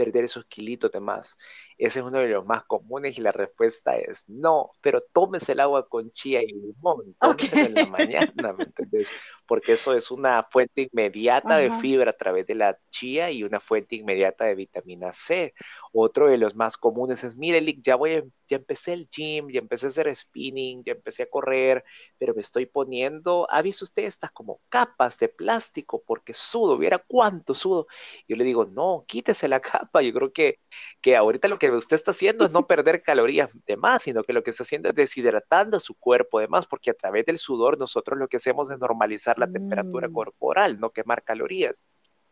perder esos kilitos de más? Ese es uno de los más comunes y la respuesta es no, pero tómese el agua con chía y limón, tómese en la mañana, ¿me entendés? Porque eso es una fuente inmediata de fibra a través de la chía y una fuente inmediata de vitamina C. Otro de los más comunes es, mire, Lick, ya voy, ya empecé el gym, ya empecé a hacer spinning, ya empecé a correr, pero me estoy poniendo, ¿ha visto usted estas como capas de plástico? Porque sudo, viera cuánto sudo. Yo le digo, no, quítese la <laughs> capa. Yo creo que, que ahorita lo que usted está haciendo es no perder calorías de más, sino que lo que está haciendo es deshidratando su cuerpo de más, porque a través del sudor nosotros lo que hacemos es normalizar la temperatura mm. corporal, no quemar calorías.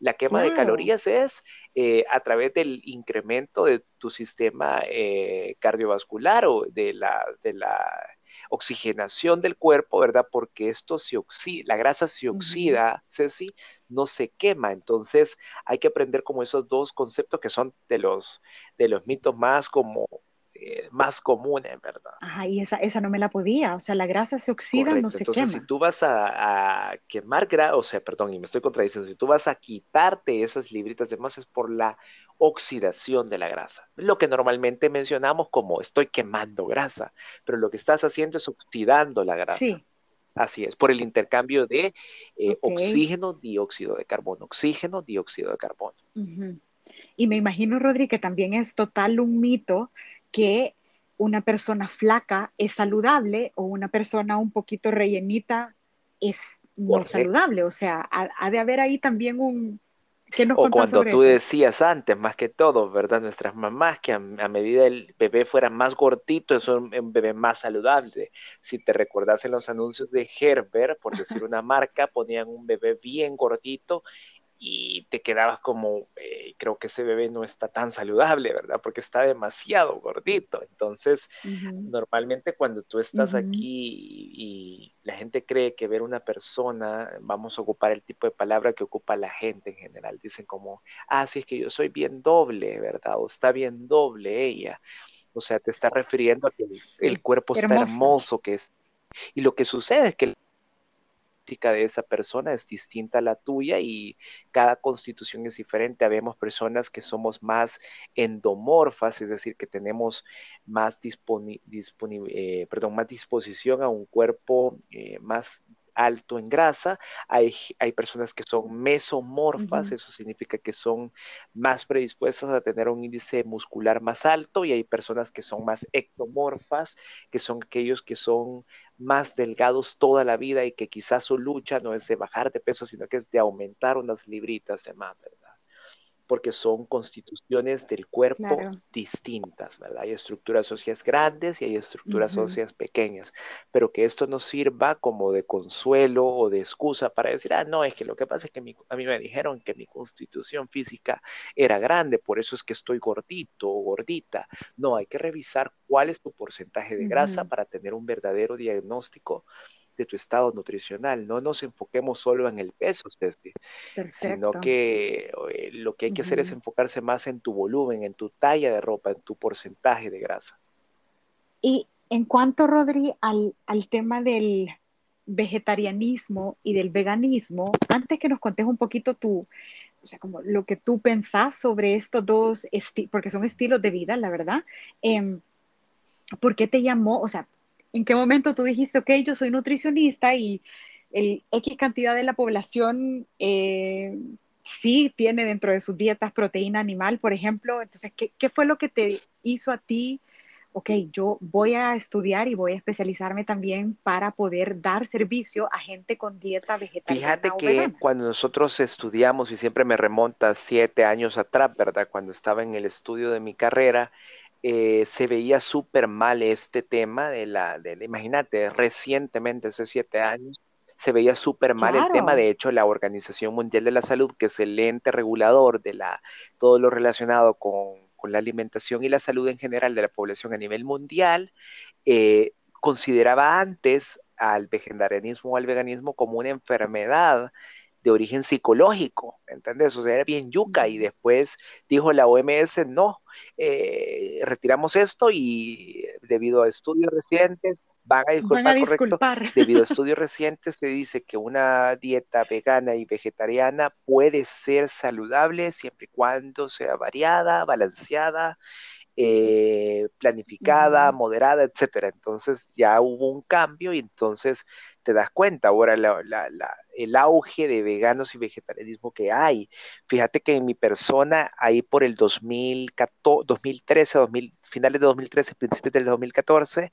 La quema de calorías es eh, a través del incremento de tu sistema eh, cardiovascular o de la, de la oxigenación del cuerpo, ¿verdad? Porque esto se oxida, la grasa se oxida, Ceci, no se quema. Entonces hay que aprender como esos dos conceptos que son de los, de los mitos más como eh, más comunes, ¿verdad? Ajá, y esa, esa no me la podía, o sea, la grasa se oxida, no se Entonces, si tú vas a, quemar grasa, o sea, perdón, y me estoy contradiciendo, si tú vas a quitarte esas libritas de más es por la oxidación de la grasa, lo que normalmente mencionamos como estoy quemando grasa, pero lo que estás haciendo es oxidando la grasa. Sí. Así es, por el intercambio de eh, oxígeno, dióxido de carbono, oxígeno, dióxido de carbono. Y me imagino, Rodri, que también es total un mito que una persona flaca es saludable o una persona un poquito rellenita es no saludable. O sea, ha, de haber ahí también un... ¿Qué nos o cuando tú decías antes, más que todo, ¿verdad? Nuestras mamás, que a, medida el bebé fuera más gordito, es un, un, bebé más saludable. Si te recordás en los anuncios de Gerber, por decir una marca, ponían un bebé bien gordito y te quedabas como, eh, creo que ese bebé no está tan saludable, ¿verdad? Porque está demasiado gordito. Entonces, normalmente cuando tú estás aquí y, la gente cree que ver una persona, vamos a ocupar el tipo de palabra que ocupa la gente en general, dicen como, ah, sí, es que yo soy bien doble, ¿verdad? O está bien doble ella. O sea, te está refiriendo a que el, cuerpo está hermoso, que es... Y lo que sucede es que de esa persona es distinta a la tuya y cada constitución es diferente. Habemos personas que somos más endomorfas, es decir, que tenemos más, eh, disposición a un cuerpo eh, más alto en grasa, hay, hay personas que son mesomorfas, eso significa que son más predispuestas a tener un índice muscular más alto y hay personas que son más ectomorfas, que son aquellos que son más delgados toda la vida y que quizás su lucha no es de bajar de peso, sino que es de aumentar unas libritas de más. Porque son constituciones del cuerpo distintas, ¿verdad? Hay estructuras óseas grandes y hay estructuras óseas pequeñas, pero que esto no sirva como de consuelo o de excusa para decir, ah, no, es que lo que pasa es que a mí me dijeron que mi constitución física era grande, por eso es que estoy gordito o gordita. No, hay que revisar cuál es tu porcentaje de grasa para tener un verdadero diagnóstico de tu estado nutricional. No nos enfoquemos solo en el peso, sino que eh, lo que hay que hacer es enfocarse más en tu volumen, en tu talla de ropa, en tu porcentaje de grasa. Y en cuanto, Rodri, al, al tema del vegetarianismo y del veganismo, antes que nos contes un poquito tú, o sea, como lo que tú pensás sobre estos dos, porque son estilos de vida, la verdad. Eh, ¿Por qué te llamó? O sea, ¿En qué momento tú dijiste, ok, yo soy nutricionista y el X cantidad de la población eh, sí tiene dentro de sus dietas proteína animal, por ejemplo? Entonces, ¿qué, fue lo que te hizo a ti? Ok, yo voy a estudiar y voy a especializarme también para poder dar servicio a gente con dieta vegetariana. Fíjate que cuando nosotros estudiamos, y siempre me remonta siete años atrás, ¿verdad? Cuando estaba en el estudio de mi carrera, eh, se veía súper mal este tema de la, de, imagínate, recientemente, hace siete años, se veía súper mal el tema. De hecho, la Organización Mundial de la Salud, que es el ente regulador de la, todo lo relacionado con, la alimentación y la salud en general de la población a nivel mundial, eh, consideraba antes al vegetarianismo o al veganismo como una enfermedad de origen psicológico, ¿entendés? O sea, era bien yuca y después dijo la OMS, no, eh, retiramos esto y debido a estudios recientes van a disculpar, correcto. <laughs> Debido a estudios recientes se dice que una dieta vegana y vegetariana puede ser saludable siempre y cuando sea variada, balanceada, eh, planificada, moderada, etcétera. Entonces ya hubo un cambio y entonces te das cuenta ahora el auge de veganos y vegetarianismo que hay. Fíjate que en mi persona, ahí por el 2014, 2013, 2000, finales de 2013, principios del 2014,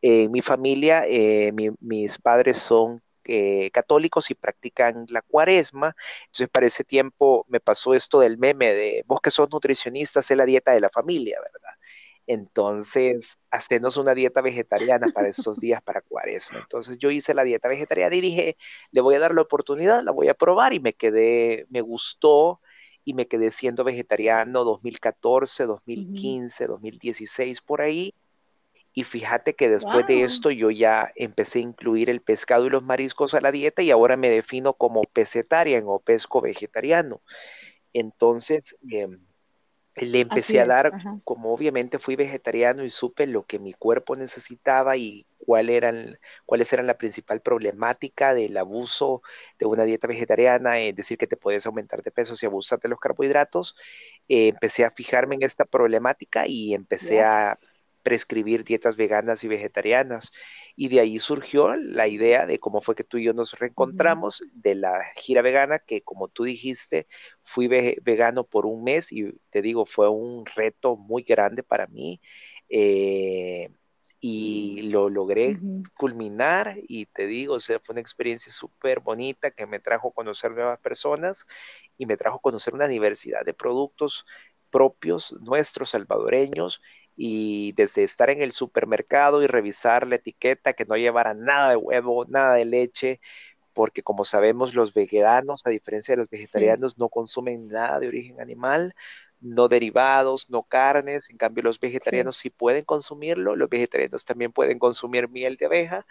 en mi familia, eh, mis padres son eh, católicos y practican la cuaresma. Entonces, para ese tiempo me pasó esto del meme de vos que sos nutricionistas, es la dieta de la familia, ¿verdad? Entonces, hacernos una dieta vegetariana para estos días para cuaresma. Entonces, yo hice la dieta vegetariana y dije, le voy a dar la oportunidad, la voy a probar y me quedé, me gustó y me quedé siendo vegetariano 2014, 2015, 2016 por ahí. Y fíjate que después de esto yo ya empecé a incluir el pescado y los mariscos a la dieta y ahora me defino como pesetarian o pesco vegetariano. Entonces, em, le empecé a dar, como obviamente fui vegetariano y supe lo que mi cuerpo necesitaba y cuál eran, cuáles eran la principal problemática del abuso de una dieta vegetariana, es decir, que te puedes aumentar de peso si abusas de los carbohidratos, eh, empecé a fijarme en esta problemática y empecé a prescribir dietas veganas y vegetarianas. Y de ahí surgió la idea de cómo fue que tú y yo nos reencontramos de la gira vegana, que como tú dijiste, fui vegano por un mes y te digo, fue un reto muy grande para mí. Eh, y lo logré culminar y te digo, o sea, fue una experiencia súper bonita que me trajo a conocer nuevas personas y me trajo a conocer una diversidad de productos propios nuestros salvadoreños y desde estar en el supermercado y revisar la etiqueta que no llevara nada de huevo, nada de leche, porque como sabemos los veganos, a diferencia de los vegetarianos, no consumen nada de origen animal, no derivados, no carnes, en cambio los vegetarianos sí, pueden consumirlo, los vegetarianos también pueden consumir miel de abeja,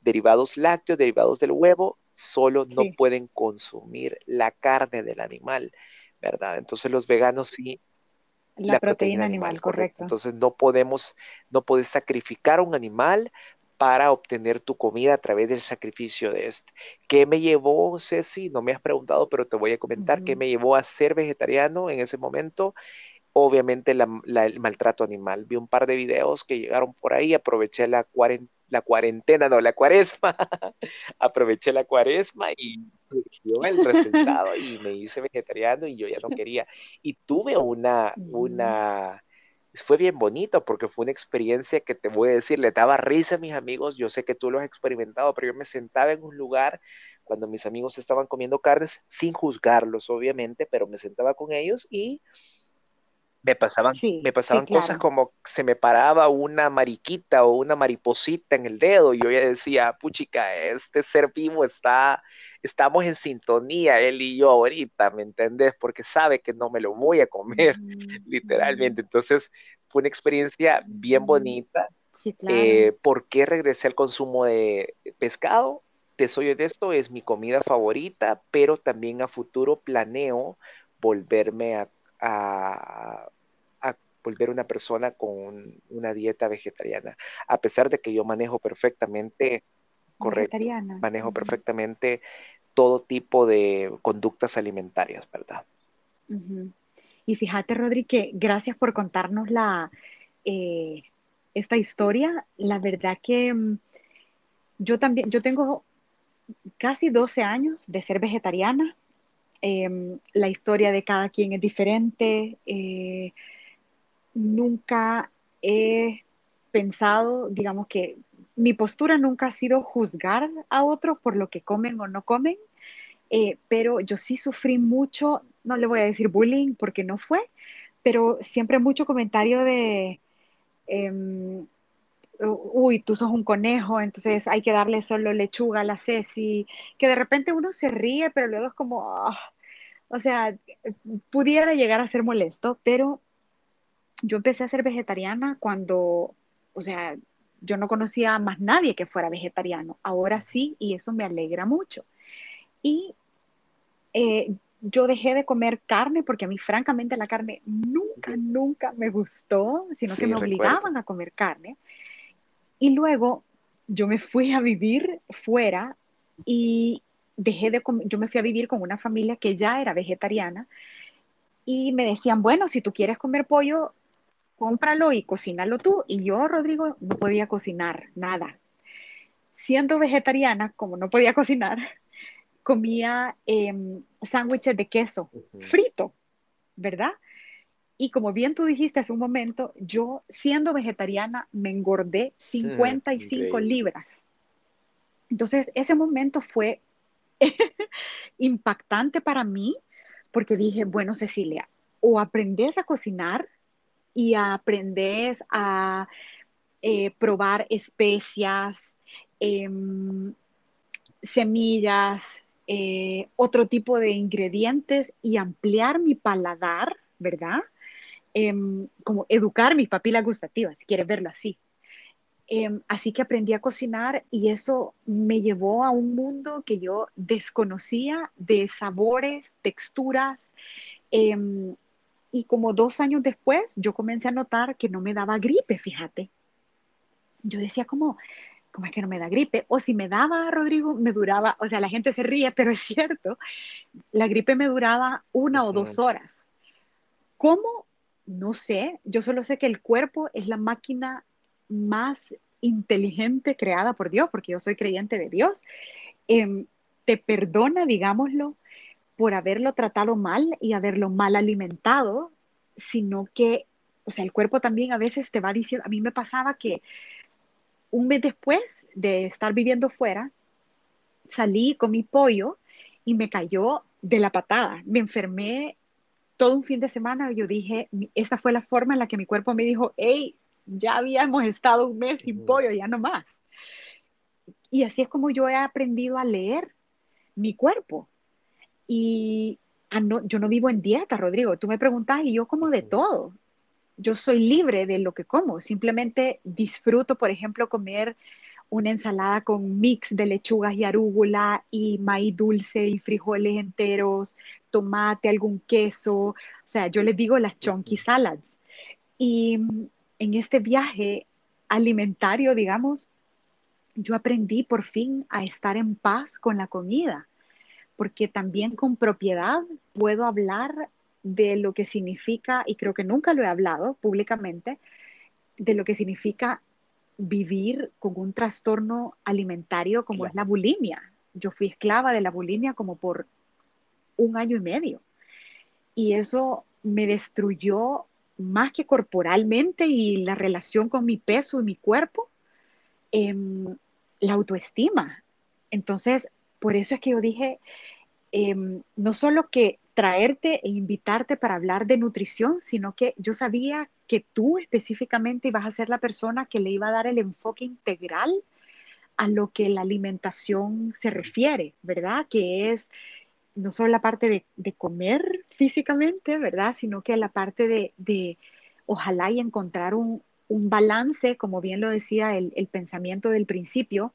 derivados lácteos, derivados del huevo, solo no pueden consumir la carne del animal, ¿verdad? Entonces los veganos sí la, proteína, animal, correcto. Entonces no podemos, no puedes sacrificar un animal para obtener tu comida a través del sacrificio de este. ¿Qué me llevó, Ceci? No me has preguntado, pero te voy a comentar qué me llevó a ser vegetariano en ese momento. Obviamente el maltrato animal. Vi un par de videos que llegaron por ahí, aproveché la cuarentena la cuarentena, no, la cuaresma. <laughs> Aproveché la cuaresma y surgió el resultado y me hice vegetariano y yo ya no <laughs> quería. Y tuve una, una, fue bien bonito porque fue una experiencia que te voy a decir, le daba risa a mis amigos, yo sé que tú lo has experimentado, pero yo me sentaba en un lugar cuando mis amigos estaban comiendo carnes, sin juzgarlos, obviamente, pero me sentaba con ellos y me pasaban, me pasaban cosas como se me paraba una mariquita o una mariposita en el dedo y yo ya decía, puchica, este ser vivo está, estamos en sintonía, él y yo ahorita, ¿me entendés? Porque sabe que no me lo voy a comer, <laughs> literalmente. Entonces, fue una experiencia bien bonita. Sí, claro. Eh, ¿Por qué regresé al consumo de pescado? Te soy honesto, es mi comida favorita, pero también a futuro planeo volverme a a, volver una persona con una dieta vegetariana, a pesar de que yo manejo perfectamente, correcto, manejo perfectamente todo tipo de conductas alimentarias, ¿verdad? Y fíjate, Rodri, que gracias por contarnos la, eh, esta historia. La verdad que mm, yo también, yo tengo casi 12 años de ser vegetariana. Em, la historia de cada quien es diferente. Eh, nunca he pensado, digamos que mi postura nunca ha sido juzgar a otros por lo que comen o no comen, eh, pero yo sí sufrí mucho, no le voy a decir bullying porque no fue, pero siempre mucho comentario de, em, uy, tú sos un conejo, entonces hay que darle solo lechuga a la Ceci, que de repente uno se ríe, pero luego es como, ah, o sea, pudiera llegar a ser molesto, pero yo empecé a ser vegetariana cuando, o sea, yo no conocía a más nadie que fuera vegetariano. Ahora sí, y eso me alegra mucho. Y eh, yo dejé de comer carne porque a mí francamente la carne nunca, nunca me gustó, sino que me obligaban a comer carne. Y luego yo me fui a vivir fuera y dejé de yo me fui a vivir con una familia que ya era vegetariana y me decían, bueno, si tú quieres comer pollo, cómpralo y cocínalo tú. Y yo, Rodrigo, no podía cocinar nada. Siendo vegetariana, como no podía cocinar, <laughs> comía em, sándwiches de queso frito, ¿verdad? Y como bien tú dijiste hace un momento, yo siendo vegetariana me engordé 55 libras. Entonces, ese momento fue <laughs> impactante para mí porque dije, bueno, Cecilia, o aprendes a cocinar y aprendes a eh, probar especias, em, semillas, eh, otro tipo de ingredientes y ampliar mi paladar, ¿verdad? Em, como educar mis papilas gustativas, si quieres verlo así. Em, así que aprendí a cocinar y eso me llevó a un mundo que yo desconocía de sabores, texturas. Em, y como dos años después, yo comencé a notar que no me daba gripe, fíjate. Yo decía como, ¿cómo es que no me da gripe? O si me daba, Rodrigo, me duraba, o sea, la gente se ríe, pero es cierto, la gripe me duraba una o dos horas. ¿Cómo? No sé, yo solo sé que el cuerpo es la máquina más inteligente creada por Dios, porque yo soy creyente de Dios, em, te perdona, digámoslo, por haberlo tratado mal y haberlo mal alimentado, sino que, o sea, el cuerpo también a veces te va diciendo, a mí me pasaba que un mes después de estar viviendo fuera, salí con mi pollo y me cayó de la patada, me enfermé todo un fin de semana. Yo dije, esta fue la forma en la que mi cuerpo me dijo, hey, ya habíamos estado un mes sin pollo, ya no más. Y así es como yo he aprendido a leer mi cuerpo. Y yo no vivo en dieta, Rodrigo. Tú me preguntas y yo como de todo. Yo soy libre de lo que como. Simplemente disfruto, por ejemplo, comer una ensalada con mix de lechugas y arúgula y maíz dulce y frijoles enteros, tomate, algún queso. O sea, yo les digo las chunky salads. Y en este viaje alimentario, digamos, yo aprendí por fin a estar en paz con la comida, porque también con propiedad puedo hablar de lo que significa, y creo que nunca lo he hablado públicamente, de lo que significa vivir con un trastorno alimentario como es la bulimia. Yo fui esclava de la bulimia como por un año y medio. Y eso me destruyó más que corporalmente y la relación con mi peso y mi cuerpo, em, la autoestima. Entonces, por eso es que yo dije, em, no solo que traerte e invitarte para hablar de nutrición, sino que yo sabía que tú específicamente ibas a ser la persona que le iba a dar el enfoque integral a lo que la alimentación se refiere, ¿verdad? Que es no solo la parte de, comer físicamente, ¿verdad? Sino que la parte de, ojalá y encontrar un, balance, como bien lo decía el, pensamiento del principio,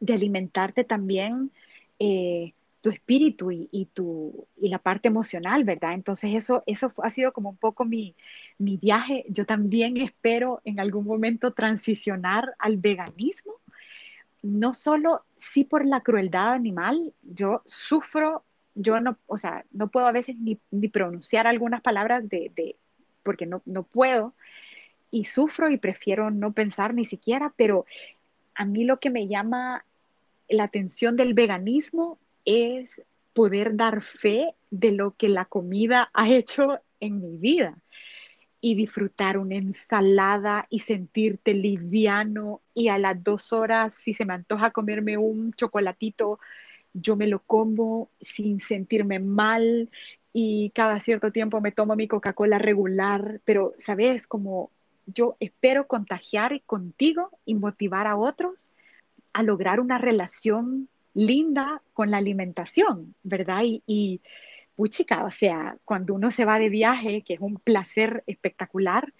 de alimentarte también eh, tu espíritu y, tu, y la parte emocional, ¿verdad? Entonces eso, eso ha sido como un poco mi, mi viaje. Yo también espero en algún momento transicionar al veganismo no solo sí por la crueldad animal, yo sufro, yo no, o sea, no puedo a veces ni, pronunciar algunas palabras de, porque no, no puedo, y sufro y prefiero no pensar ni siquiera, pero a mí lo que me llama la atención del veganismo es poder dar fe de lo que la comida ha hecho en mi vida y disfrutar una ensalada y sentirte liviano y a las dos horas, si se me antoja comerme un chocolatito, yo me lo como sin sentirme mal y cada cierto tiempo me tomo mi Coca-Cola regular, pero, ¿sabes? Como yo espero contagiar contigo y motivar a otros a lograr una relación linda con la alimentación, ¿verdad? y puchica, o sea, cuando uno se va de viaje, que es un placer espectacular,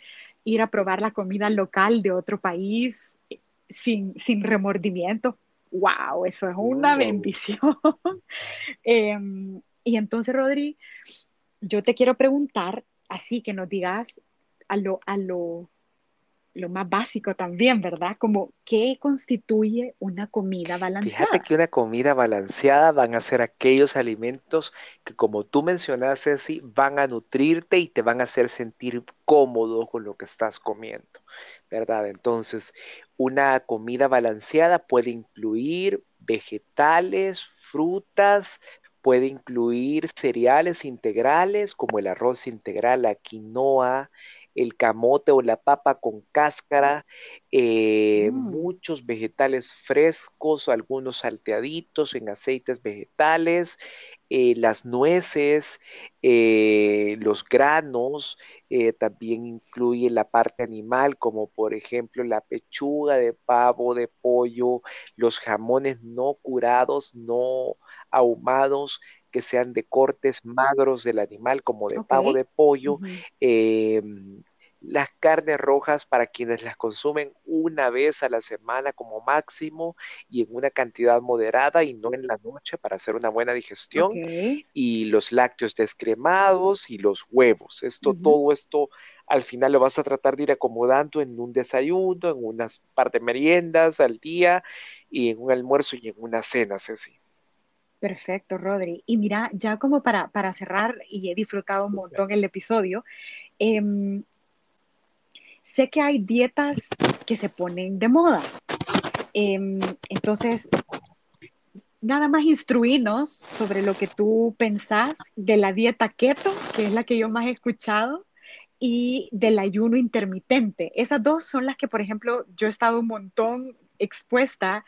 ir a probar la comida local de otro país eh, sin, sin remordimiento, wow, eso es una bendición. <laughs> Em, y entonces, Rodri, yo te quiero preguntar, así que nos digas a lo, a lo lo más básico también, ¿verdad? Como, ¿qué constituye una comida balanceada? Fíjate que una comida balanceada van a ser aquellos alimentos que, como tú mencionaste, sí, van a nutrirte y te van a hacer sentir cómodo con lo que estás comiendo, ¿verdad? Entonces, una comida balanceada puede incluir vegetales, frutas, puede incluir cereales integrales como el arroz integral, la quinoa, el camote o la papa con cáscara, eh, Mm, muchos vegetales frescos, algunos salteaditos en aceites vegetales, eh, las nueces, eh, los granos, eh, también incluye la parte animal, como por ejemplo la pechuga de pavo, de pollo, los jamones no curados, no ahumados, que sean de cortes magros del animal, como de pavo, de pollo, eh, las carnes rojas para quienes las consumen una vez a la semana como máximo y en una cantidad moderada y no en la noche para hacer una buena digestión. Y los lácteos descremados y los huevos. Esto, todo esto al final lo vas a tratar de ir acomodando en un desayuno, en unas par de meriendas al día y en un almuerzo y en una cena, Ceci. Perfecto, Rodri. Y mira, ya como para, para cerrar, y he disfrutado un montón el episodio, em, sé que hay dietas que se ponen de moda. Em, entonces, nada más instruirnos sobre lo que tú pensás de la dieta keto, que es la que yo más he escuchado, y del ayuno intermitente. Esas dos son las que, por ejemplo, yo he estado un montón expuesta.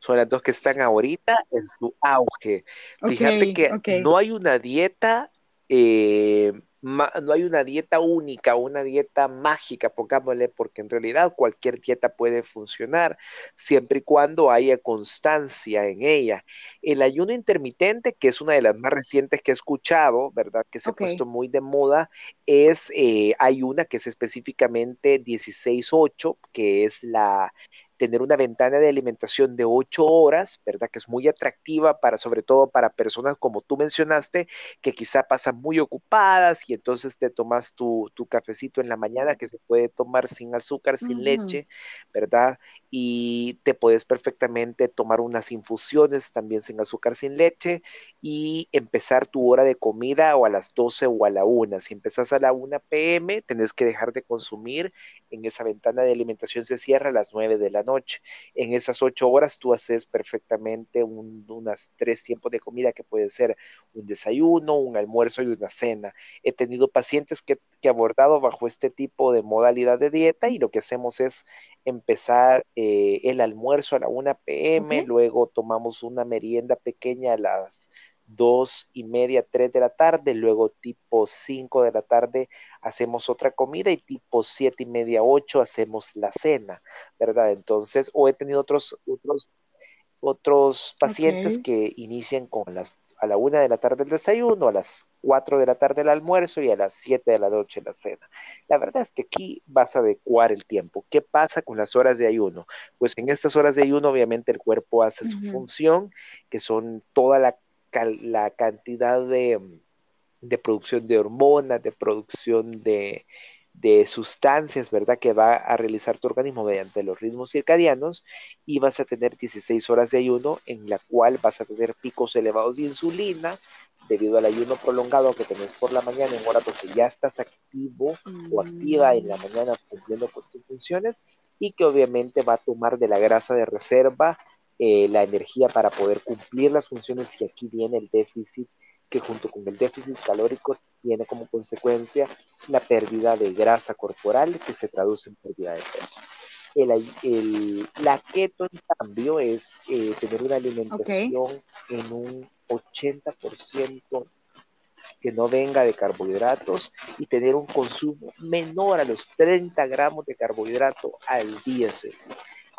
Son las dos que están ahorita en su auge. Fíjate que no hay una dieta, eh, ma- no hay una dieta única, una dieta mágica, pongámosle, porque en realidad cualquier dieta puede funcionar siempre y cuando haya constancia en ella. El ayuno intermitente, que es una de las más recientes que he escuchado, ¿verdad? Que se ha puesto muy de moda, es, eh, hay una que es específicamente dieciséis ocho, que es la tener una ventana de alimentación de 8 horas, ¿verdad? Que es muy atractiva para, sobre todo para personas como tú mencionaste, que quizá pasan muy ocupadas y entonces te tomas tu, tu cafecito en la mañana que se puede tomar sin azúcar, sin leche, ¿verdad? Y te puedes perfectamente tomar unas infusiones también sin azúcar, sin leche y empezar tu hora de comida o a las 12 o a la una. Si empezás a la 1 pm, tenés que dejar de consumir en esa ventana de alimentación se cierra a las 9 de la noche. En esas 8 horas tú haces perfectamente un, unas tres tiempos de comida que puede ser un desayuno, un almuerzo y una cena. He tenido pacientes que, que he abordado bajo este tipo de modalidad de dieta y lo que hacemos es empezar eh, el almuerzo a la 1 ok, pm, luego tomamos una merienda pequeña a las dos y media, tres de la tarde, luego tipo cinco de la tarde hacemos otra comida y tipo siete y media, ocho hacemos la cena, ¿verdad? Entonces, o he tenido otros, otros, otros pacientes que inician con las, a la una de la tarde el desayuno, a las cuatro de la tarde el almuerzo y a las siete de la noche la cena. La verdad es que aquí vas a adecuar el tiempo. ¿Qué pasa con las horas de ayuno? Pues en estas horas de ayuno obviamente el cuerpo hace su función, que son toda la, la cantidad de, producción de hormonas, de producción de, sustancias, ¿verdad? Que va a realizar tu organismo mediante los ritmos circadianos y vas a tener 16 horas de ayuno en la cual vas a tener picos elevados de insulina debido al ayuno prolongado que tenés por la mañana en hora porque ya estás activo o activa en la mañana cumpliendo con tus funciones y que obviamente va a tomar de la grasa de reserva eh, la energía para poder cumplir las funciones y aquí viene el déficit que junto con el déficit calórico tiene como consecuencia la pérdida de grasa corporal que se traduce en pérdida de peso. El, el, la keto, en cambio, es eh, tener una alimentación en un 80% que no venga de carbohidratos y tener un consumo menor a los 30 gramos de carbohidrato al día. Ceci.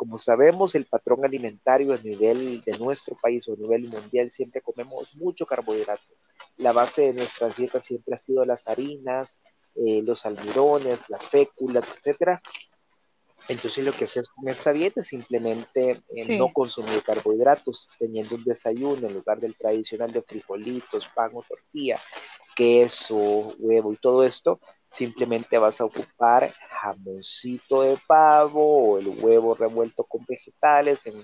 Como sabemos, el patrón alimentario a nivel de nuestro país o a nivel mundial siempre comemos mucho carbohidrato. La base de nuestras dietas siempre ha sido las harinas, eh, los almidones, las féculas, etcétera, Entonces lo que haces con esta dieta es simplemente eh, no consumir carbohidratos, teniendo un desayuno en lugar del tradicional de frijolitos, pan o tortilla, queso, huevo y todo esto, simplemente vas a ocupar jamoncito de pavo o el huevo revuelto con vegetales, en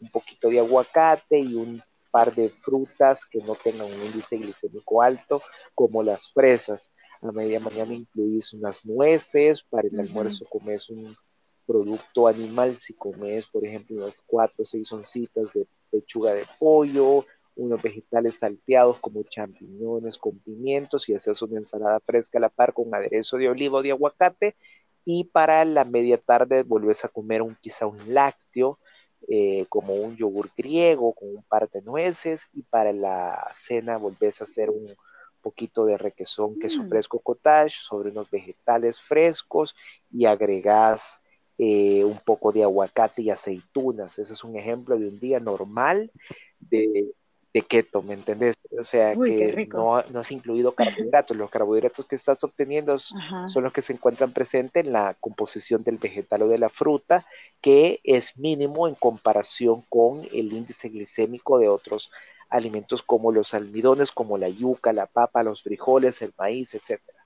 un poquito de aguacate y un par de frutas que no tengan un índice glicémico alto, como las fresas. A media mañana incluís unas nueces, para el almuerzo comes un producto animal, si comes, por ejemplo, unas cuatro o seis oncitas de pechuga de pollo, unos vegetales salteados como champiñones con pimientos y haces una ensalada fresca a la par con aderezo de oliva o de aguacate. Y para la media tarde volvés a comer un, quizá un lácteo, eh, como un yogur griego con un par de nueces. Y para la cena volvés a hacer un poquito de requesón, queso mm. fresco cottage sobre unos vegetales frescos y agregás eh, un poco de aguacate y aceitunas. Ese es un ejemplo de un día normal de, de keto, ¿me entendés? O sea, que no, no, has incluido carbohidratos. Los carbohidratos que estás obteniendo son los que se encuentran presentes en la composición del vegetal o de la fruta, que es mínimo en comparación con el índice glicémico de otros alimentos como los almidones, como la yuca, la papa, los frijoles, el maíz, etcétera.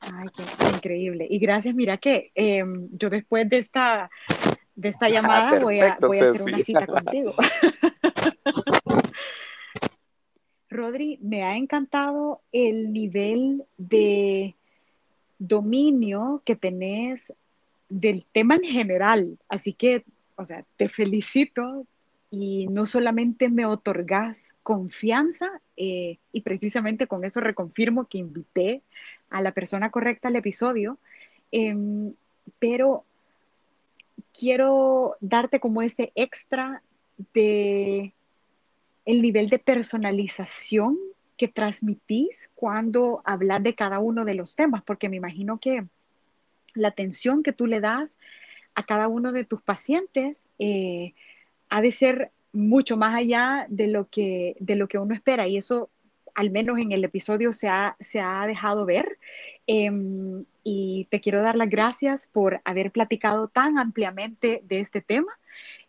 Ay, qué increíble. Y gracias, mira que em, yo después de esta, de esta <laughs> llamada voy, a, voy a hacer una cita contigo. <laughs> <laughs> Rodri, me ha encantado el nivel de dominio que tenés del tema en general. Así que, o sea, te felicito y no solamente me otorgas confianza, eh, y precisamente con eso reconfirmo que invité a la persona correcta al episodio, em, pero quiero darte como este extra de el nivel de personalización que transmitís cuando hablas de cada uno de los temas, porque me imagino que la atención que tú le das a cada uno de tus pacientes eh, ha de ser mucho más allá de lo que, de lo que uno espera y eso al menos en el episodio se ha, se ha dejado ver. Em, y te quiero dar las gracias por haber platicado tan ampliamente de este tema.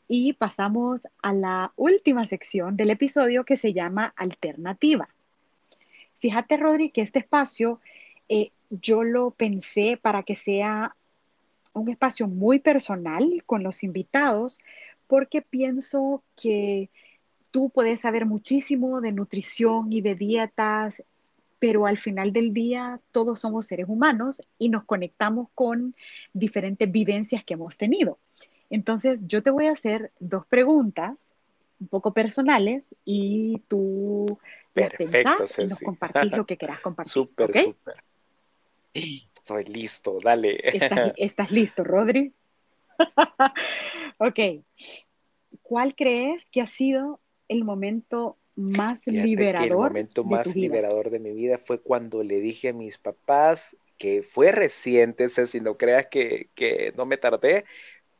Y pasamos a la última sección del episodio que se llama Alternativa. Fíjate, Rodri, que este espacio eh, yo lo pensé para que sea un espacio muy personal con los invitados, porque pienso que tú puedes saber muchísimo de nutrición y de dietas, pero al final del día todos somos seres humanos y nos conectamos con diferentes vivencias que hemos tenido. Entonces, yo te voy a hacer dos preguntas un poco personales y tú pensás y nos compartís lo <laughs> que quieras compartir. Súper, súper. Soy listo, dale. ¿Estás, <laughs> ¿Estás, listo, Rodri? <laughs> ok. ¿Cuál crees que ha sido el momento más liberador? el momento más liberador de mi vida fue cuando le dije a mis papás, que fue reciente, si no creas que, que no me tardé,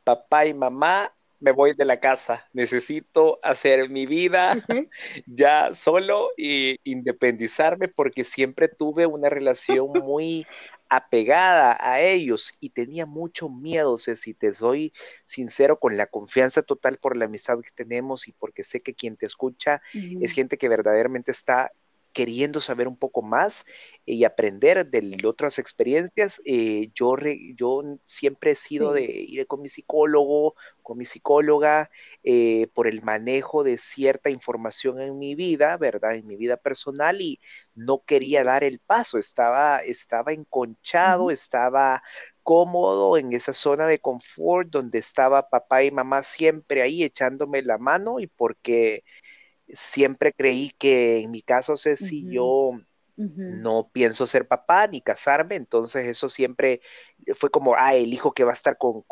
papá y mamá, me voy de la casa, necesito hacer mi vida <laughs> ya solo y independizarme porque siempre tuve una relación <laughs> muy apegada a ellos y tenía mucho miedo, si te soy sincero, con la confianza total por la amistad que tenemos y porque sé que quien te escucha es gente que verdaderamente está queriendo saber un poco más y aprender de otras experiencias. Eh, yo, yo siempre he sido de ir con mi psicólogo, con mi psicóloga, eh, por el manejo de cierta información en mi vida, ¿verdad? En mi vida personal y no quería dar el paso, estaba, estaba enconchado, estaba cómodo en esa zona de confort donde estaba papá y mamá siempre ahí echándome la mano y porque siempre creí que en mi caso, sé si yo no pienso ser papá ni casarme, entonces eso siempre fue como, ah, el hijo que va a estar con,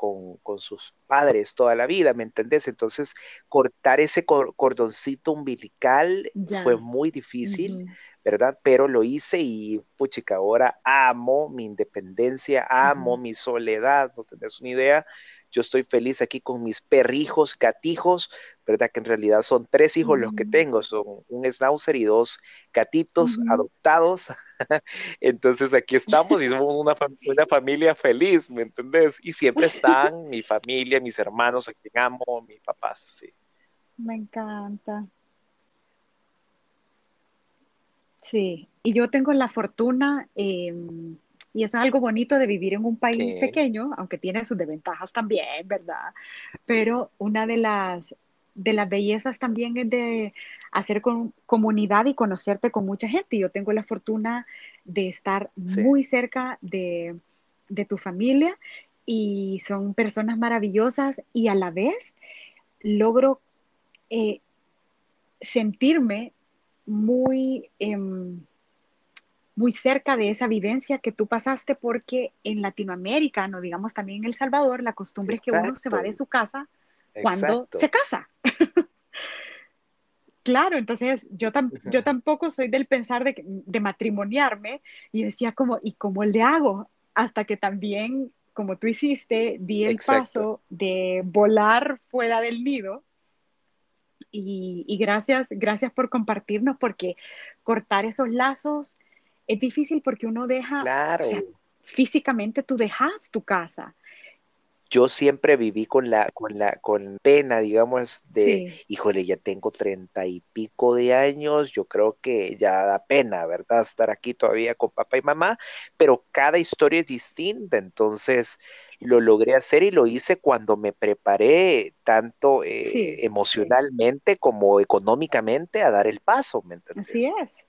sus padres toda la vida, ¿me entendés? Entonces, cortar ese cordoncito umbilical fue muy difícil, ¿verdad? Pero lo hice y, puchica, ahora amo mi independencia, amo mi soledad, no tenés una idea yo estoy feliz aquí con mis perrijos, gatijos, ¿verdad? Que en realidad son tres hijos los que tengo, son un schnauzer y dos gatitos adoptados. <laughs> Entonces aquí estamos y <laughs> somos una, una, familia feliz, ¿me entendés? Y siempre <laughs> están mi familia, mis hermanos, a quien amo, mis papás, sí. Me encanta. Sí, y yo tengo la fortuna, em, y eso es algo bonito de vivir en un país pequeño, aunque tiene sus desventajas también, ¿verdad? Pero una de las, de las bellezas también es de hacer con, comunidad y conocerte con mucha gente. Yo tengo la fortuna de estar muy cerca de, tu familia y son personas maravillosas y a la vez logro eh, sentirme muy, em, muy cerca de esa vivencia que tú pasaste, porque en Latinoamérica, no digamos también en El Salvador, la costumbre es que uno se va de su casa cuando se casa. <laughs> claro, entonces yo, yo tampoco soy del pensar de, de matrimoniarme y decía como, ¿y cómo le hago? Hasta que también, como tú hiciste, di el paso de volar fuera del nido. Y, gracias, gracias por compartirnos porque cortar esos lazos es difícil porque uno deja, claro. físicamente tú dejas tu casa. Yo siempre viví con la, con la, con pena, digamos, de, híjole, ya tengo treinta y pico de años, yo creo que ya da pena, ¿verdad? Estar aquí todavía con papá y mamá, pero cada historia es distinta, entonces lo logré hacer y lo hice cuando me preparé tanto eh, emocionalmente como económicamente a dar el paso, ¿me entiendes? Así es.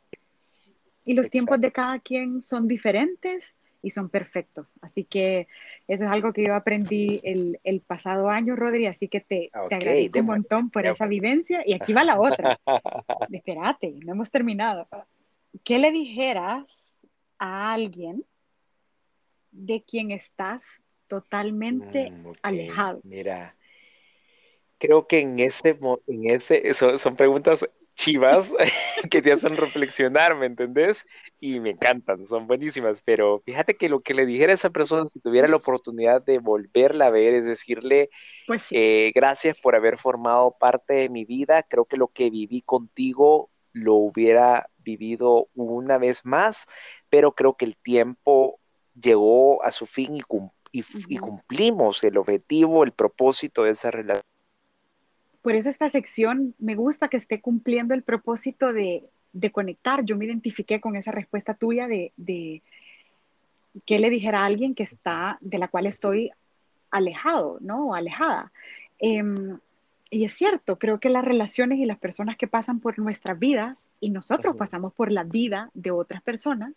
Y los tiempos de cada quien son diferentes y son perfectos. Así que eso es algo que yo aprendí el, el pasado año, Rodri, así que te, te agradezco un montón por esa vivencia. Y aquí va la otra. <laughs> Espérate, no hemos terminado. ¿Qué le dijeras a alguien de quien estás totalmente mm, alejado. Mira, creo que en ese, en ese, son, preguntas chivas <laughs> que te hacen reflexionar, ¿me entendés? Y me encantan, son buenísimas, pero fíjate que lo que le dijera a esa persona si tuviera la oportunidad de volverla a ver es decirle, pues eh, gracias por haber formado parte de mi vida, creo que lo que viví contigo lo hubiera vivido una vez más, pero creo que el tiempo llegó a su fin y, cumplimos el objetivo, el propósito de esa relación. Por eso esta sección me gusta que esté cumpliendo el propósito de, conectar. Yo me identifiqué con esa respuesta tuya de, de qué le dijera a alguien que está, de la cual estoy alejado, ¿no? O alejada. Em, y es cierto, creo que las relaciones y las personas que pasan por nuestras vidas, y nosotros pasamos por la vida de otras personas,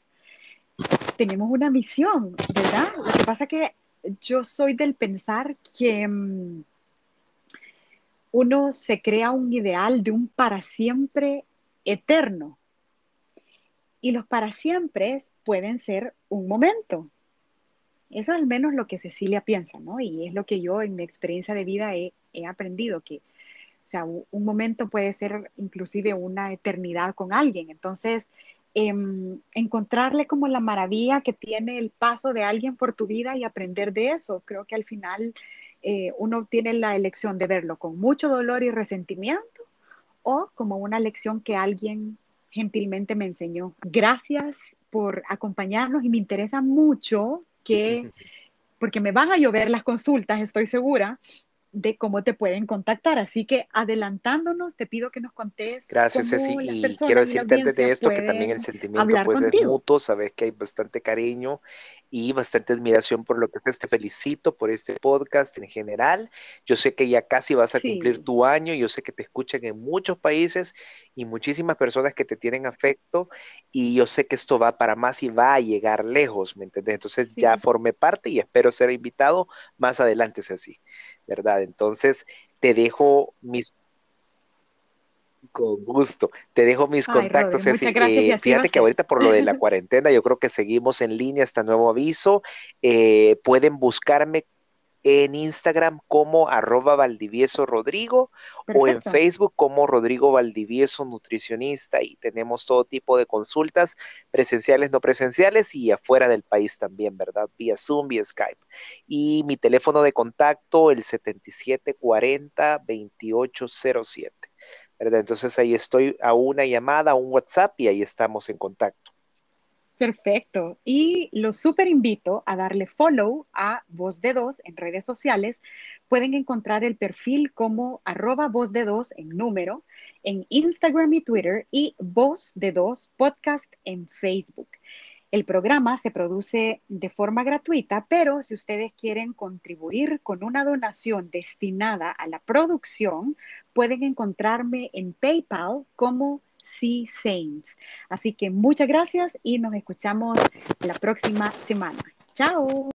tenemos una misión, ¿verdad? Lo que pasa que yo soy del pensar que mm, uno se crea un ideal de un para siempre eterno. Y los para siempre pueden ser un momento. Eso es al menos lo que Cecilia piensa, ¿no? Y es lo que yo en mi experiencia de vida he, aprendido, que, o sea, un momento puede ser inclusive una eternidad con alguien. Entonces, Em, encontrarle como la maravilla que tiene el paso de alguien por tu vida y aprender de eso. Creo que al final eh, uno tiene la elección de verlo con mucho dolor y resentimiento o como una lección que alguien gentilmente me enseñó. Gracias por acompañarnos y me interesa mucho que, <laughs> porque me van a llover las consultas, estoy segura, de cómo te pueden contactar. Así que adelantándonos, te pido que nos contes. Gracias, Ceci. Y quiero decirte antes de esto que también el sentimiento pues, es mutuo, sabes que hay bastante cariño y bastante admiración por lo que estés. Te felicito por este podcast en general. Yo sé que ya casi vas a cumplir tu año, yo sé que te escuchan en muchos países y muchísimas personas que te tienen afecto y yo sé que esto va para más y va a llegar lejos, ¿me entiendes? Entonces ya formé parte y espero ser invitado más adelante, Ceci. ¿Verdad? Entonces, te dejo mis con gusto. Te dejo mis contactos. muchas gracias, eh, fíjate que ahorita por lo de la <laughs> cuarentena, yo creo que seguimos en línea este nuevo aviso. Eh, pueden buscarme en Instagram como arroba Valdivieso Rodrigo o en Facebook como Rodrigo Valdivieso Nutricionista y tenemos todo tipo de consultas presenciales, no presenciales y afuera del país también, ¿verdad? Vía Zoom, vía Skype. Y mi teléfono de contacto, el 7740-2807, ¿verdad? Entonces ahí estoy a una llamada, a un WhatsApp y ahí estamos en contacto. Perfecto. Y los super invito a darle follow a Voz de Dos en redes sociales. Pueden encontrar el perfil como arroba Voz de Dos en número en Instagram y Twitter y Voz de Dos podcast en Facebook. El programa se produce de forma gratuita, pero si ustedes quieren contribuir con una donación destinada a la producción, pueden encontrarme en PayPal como Sea Saints. Así que muchas gracias y nos escuchamos la próxima semana. Chao.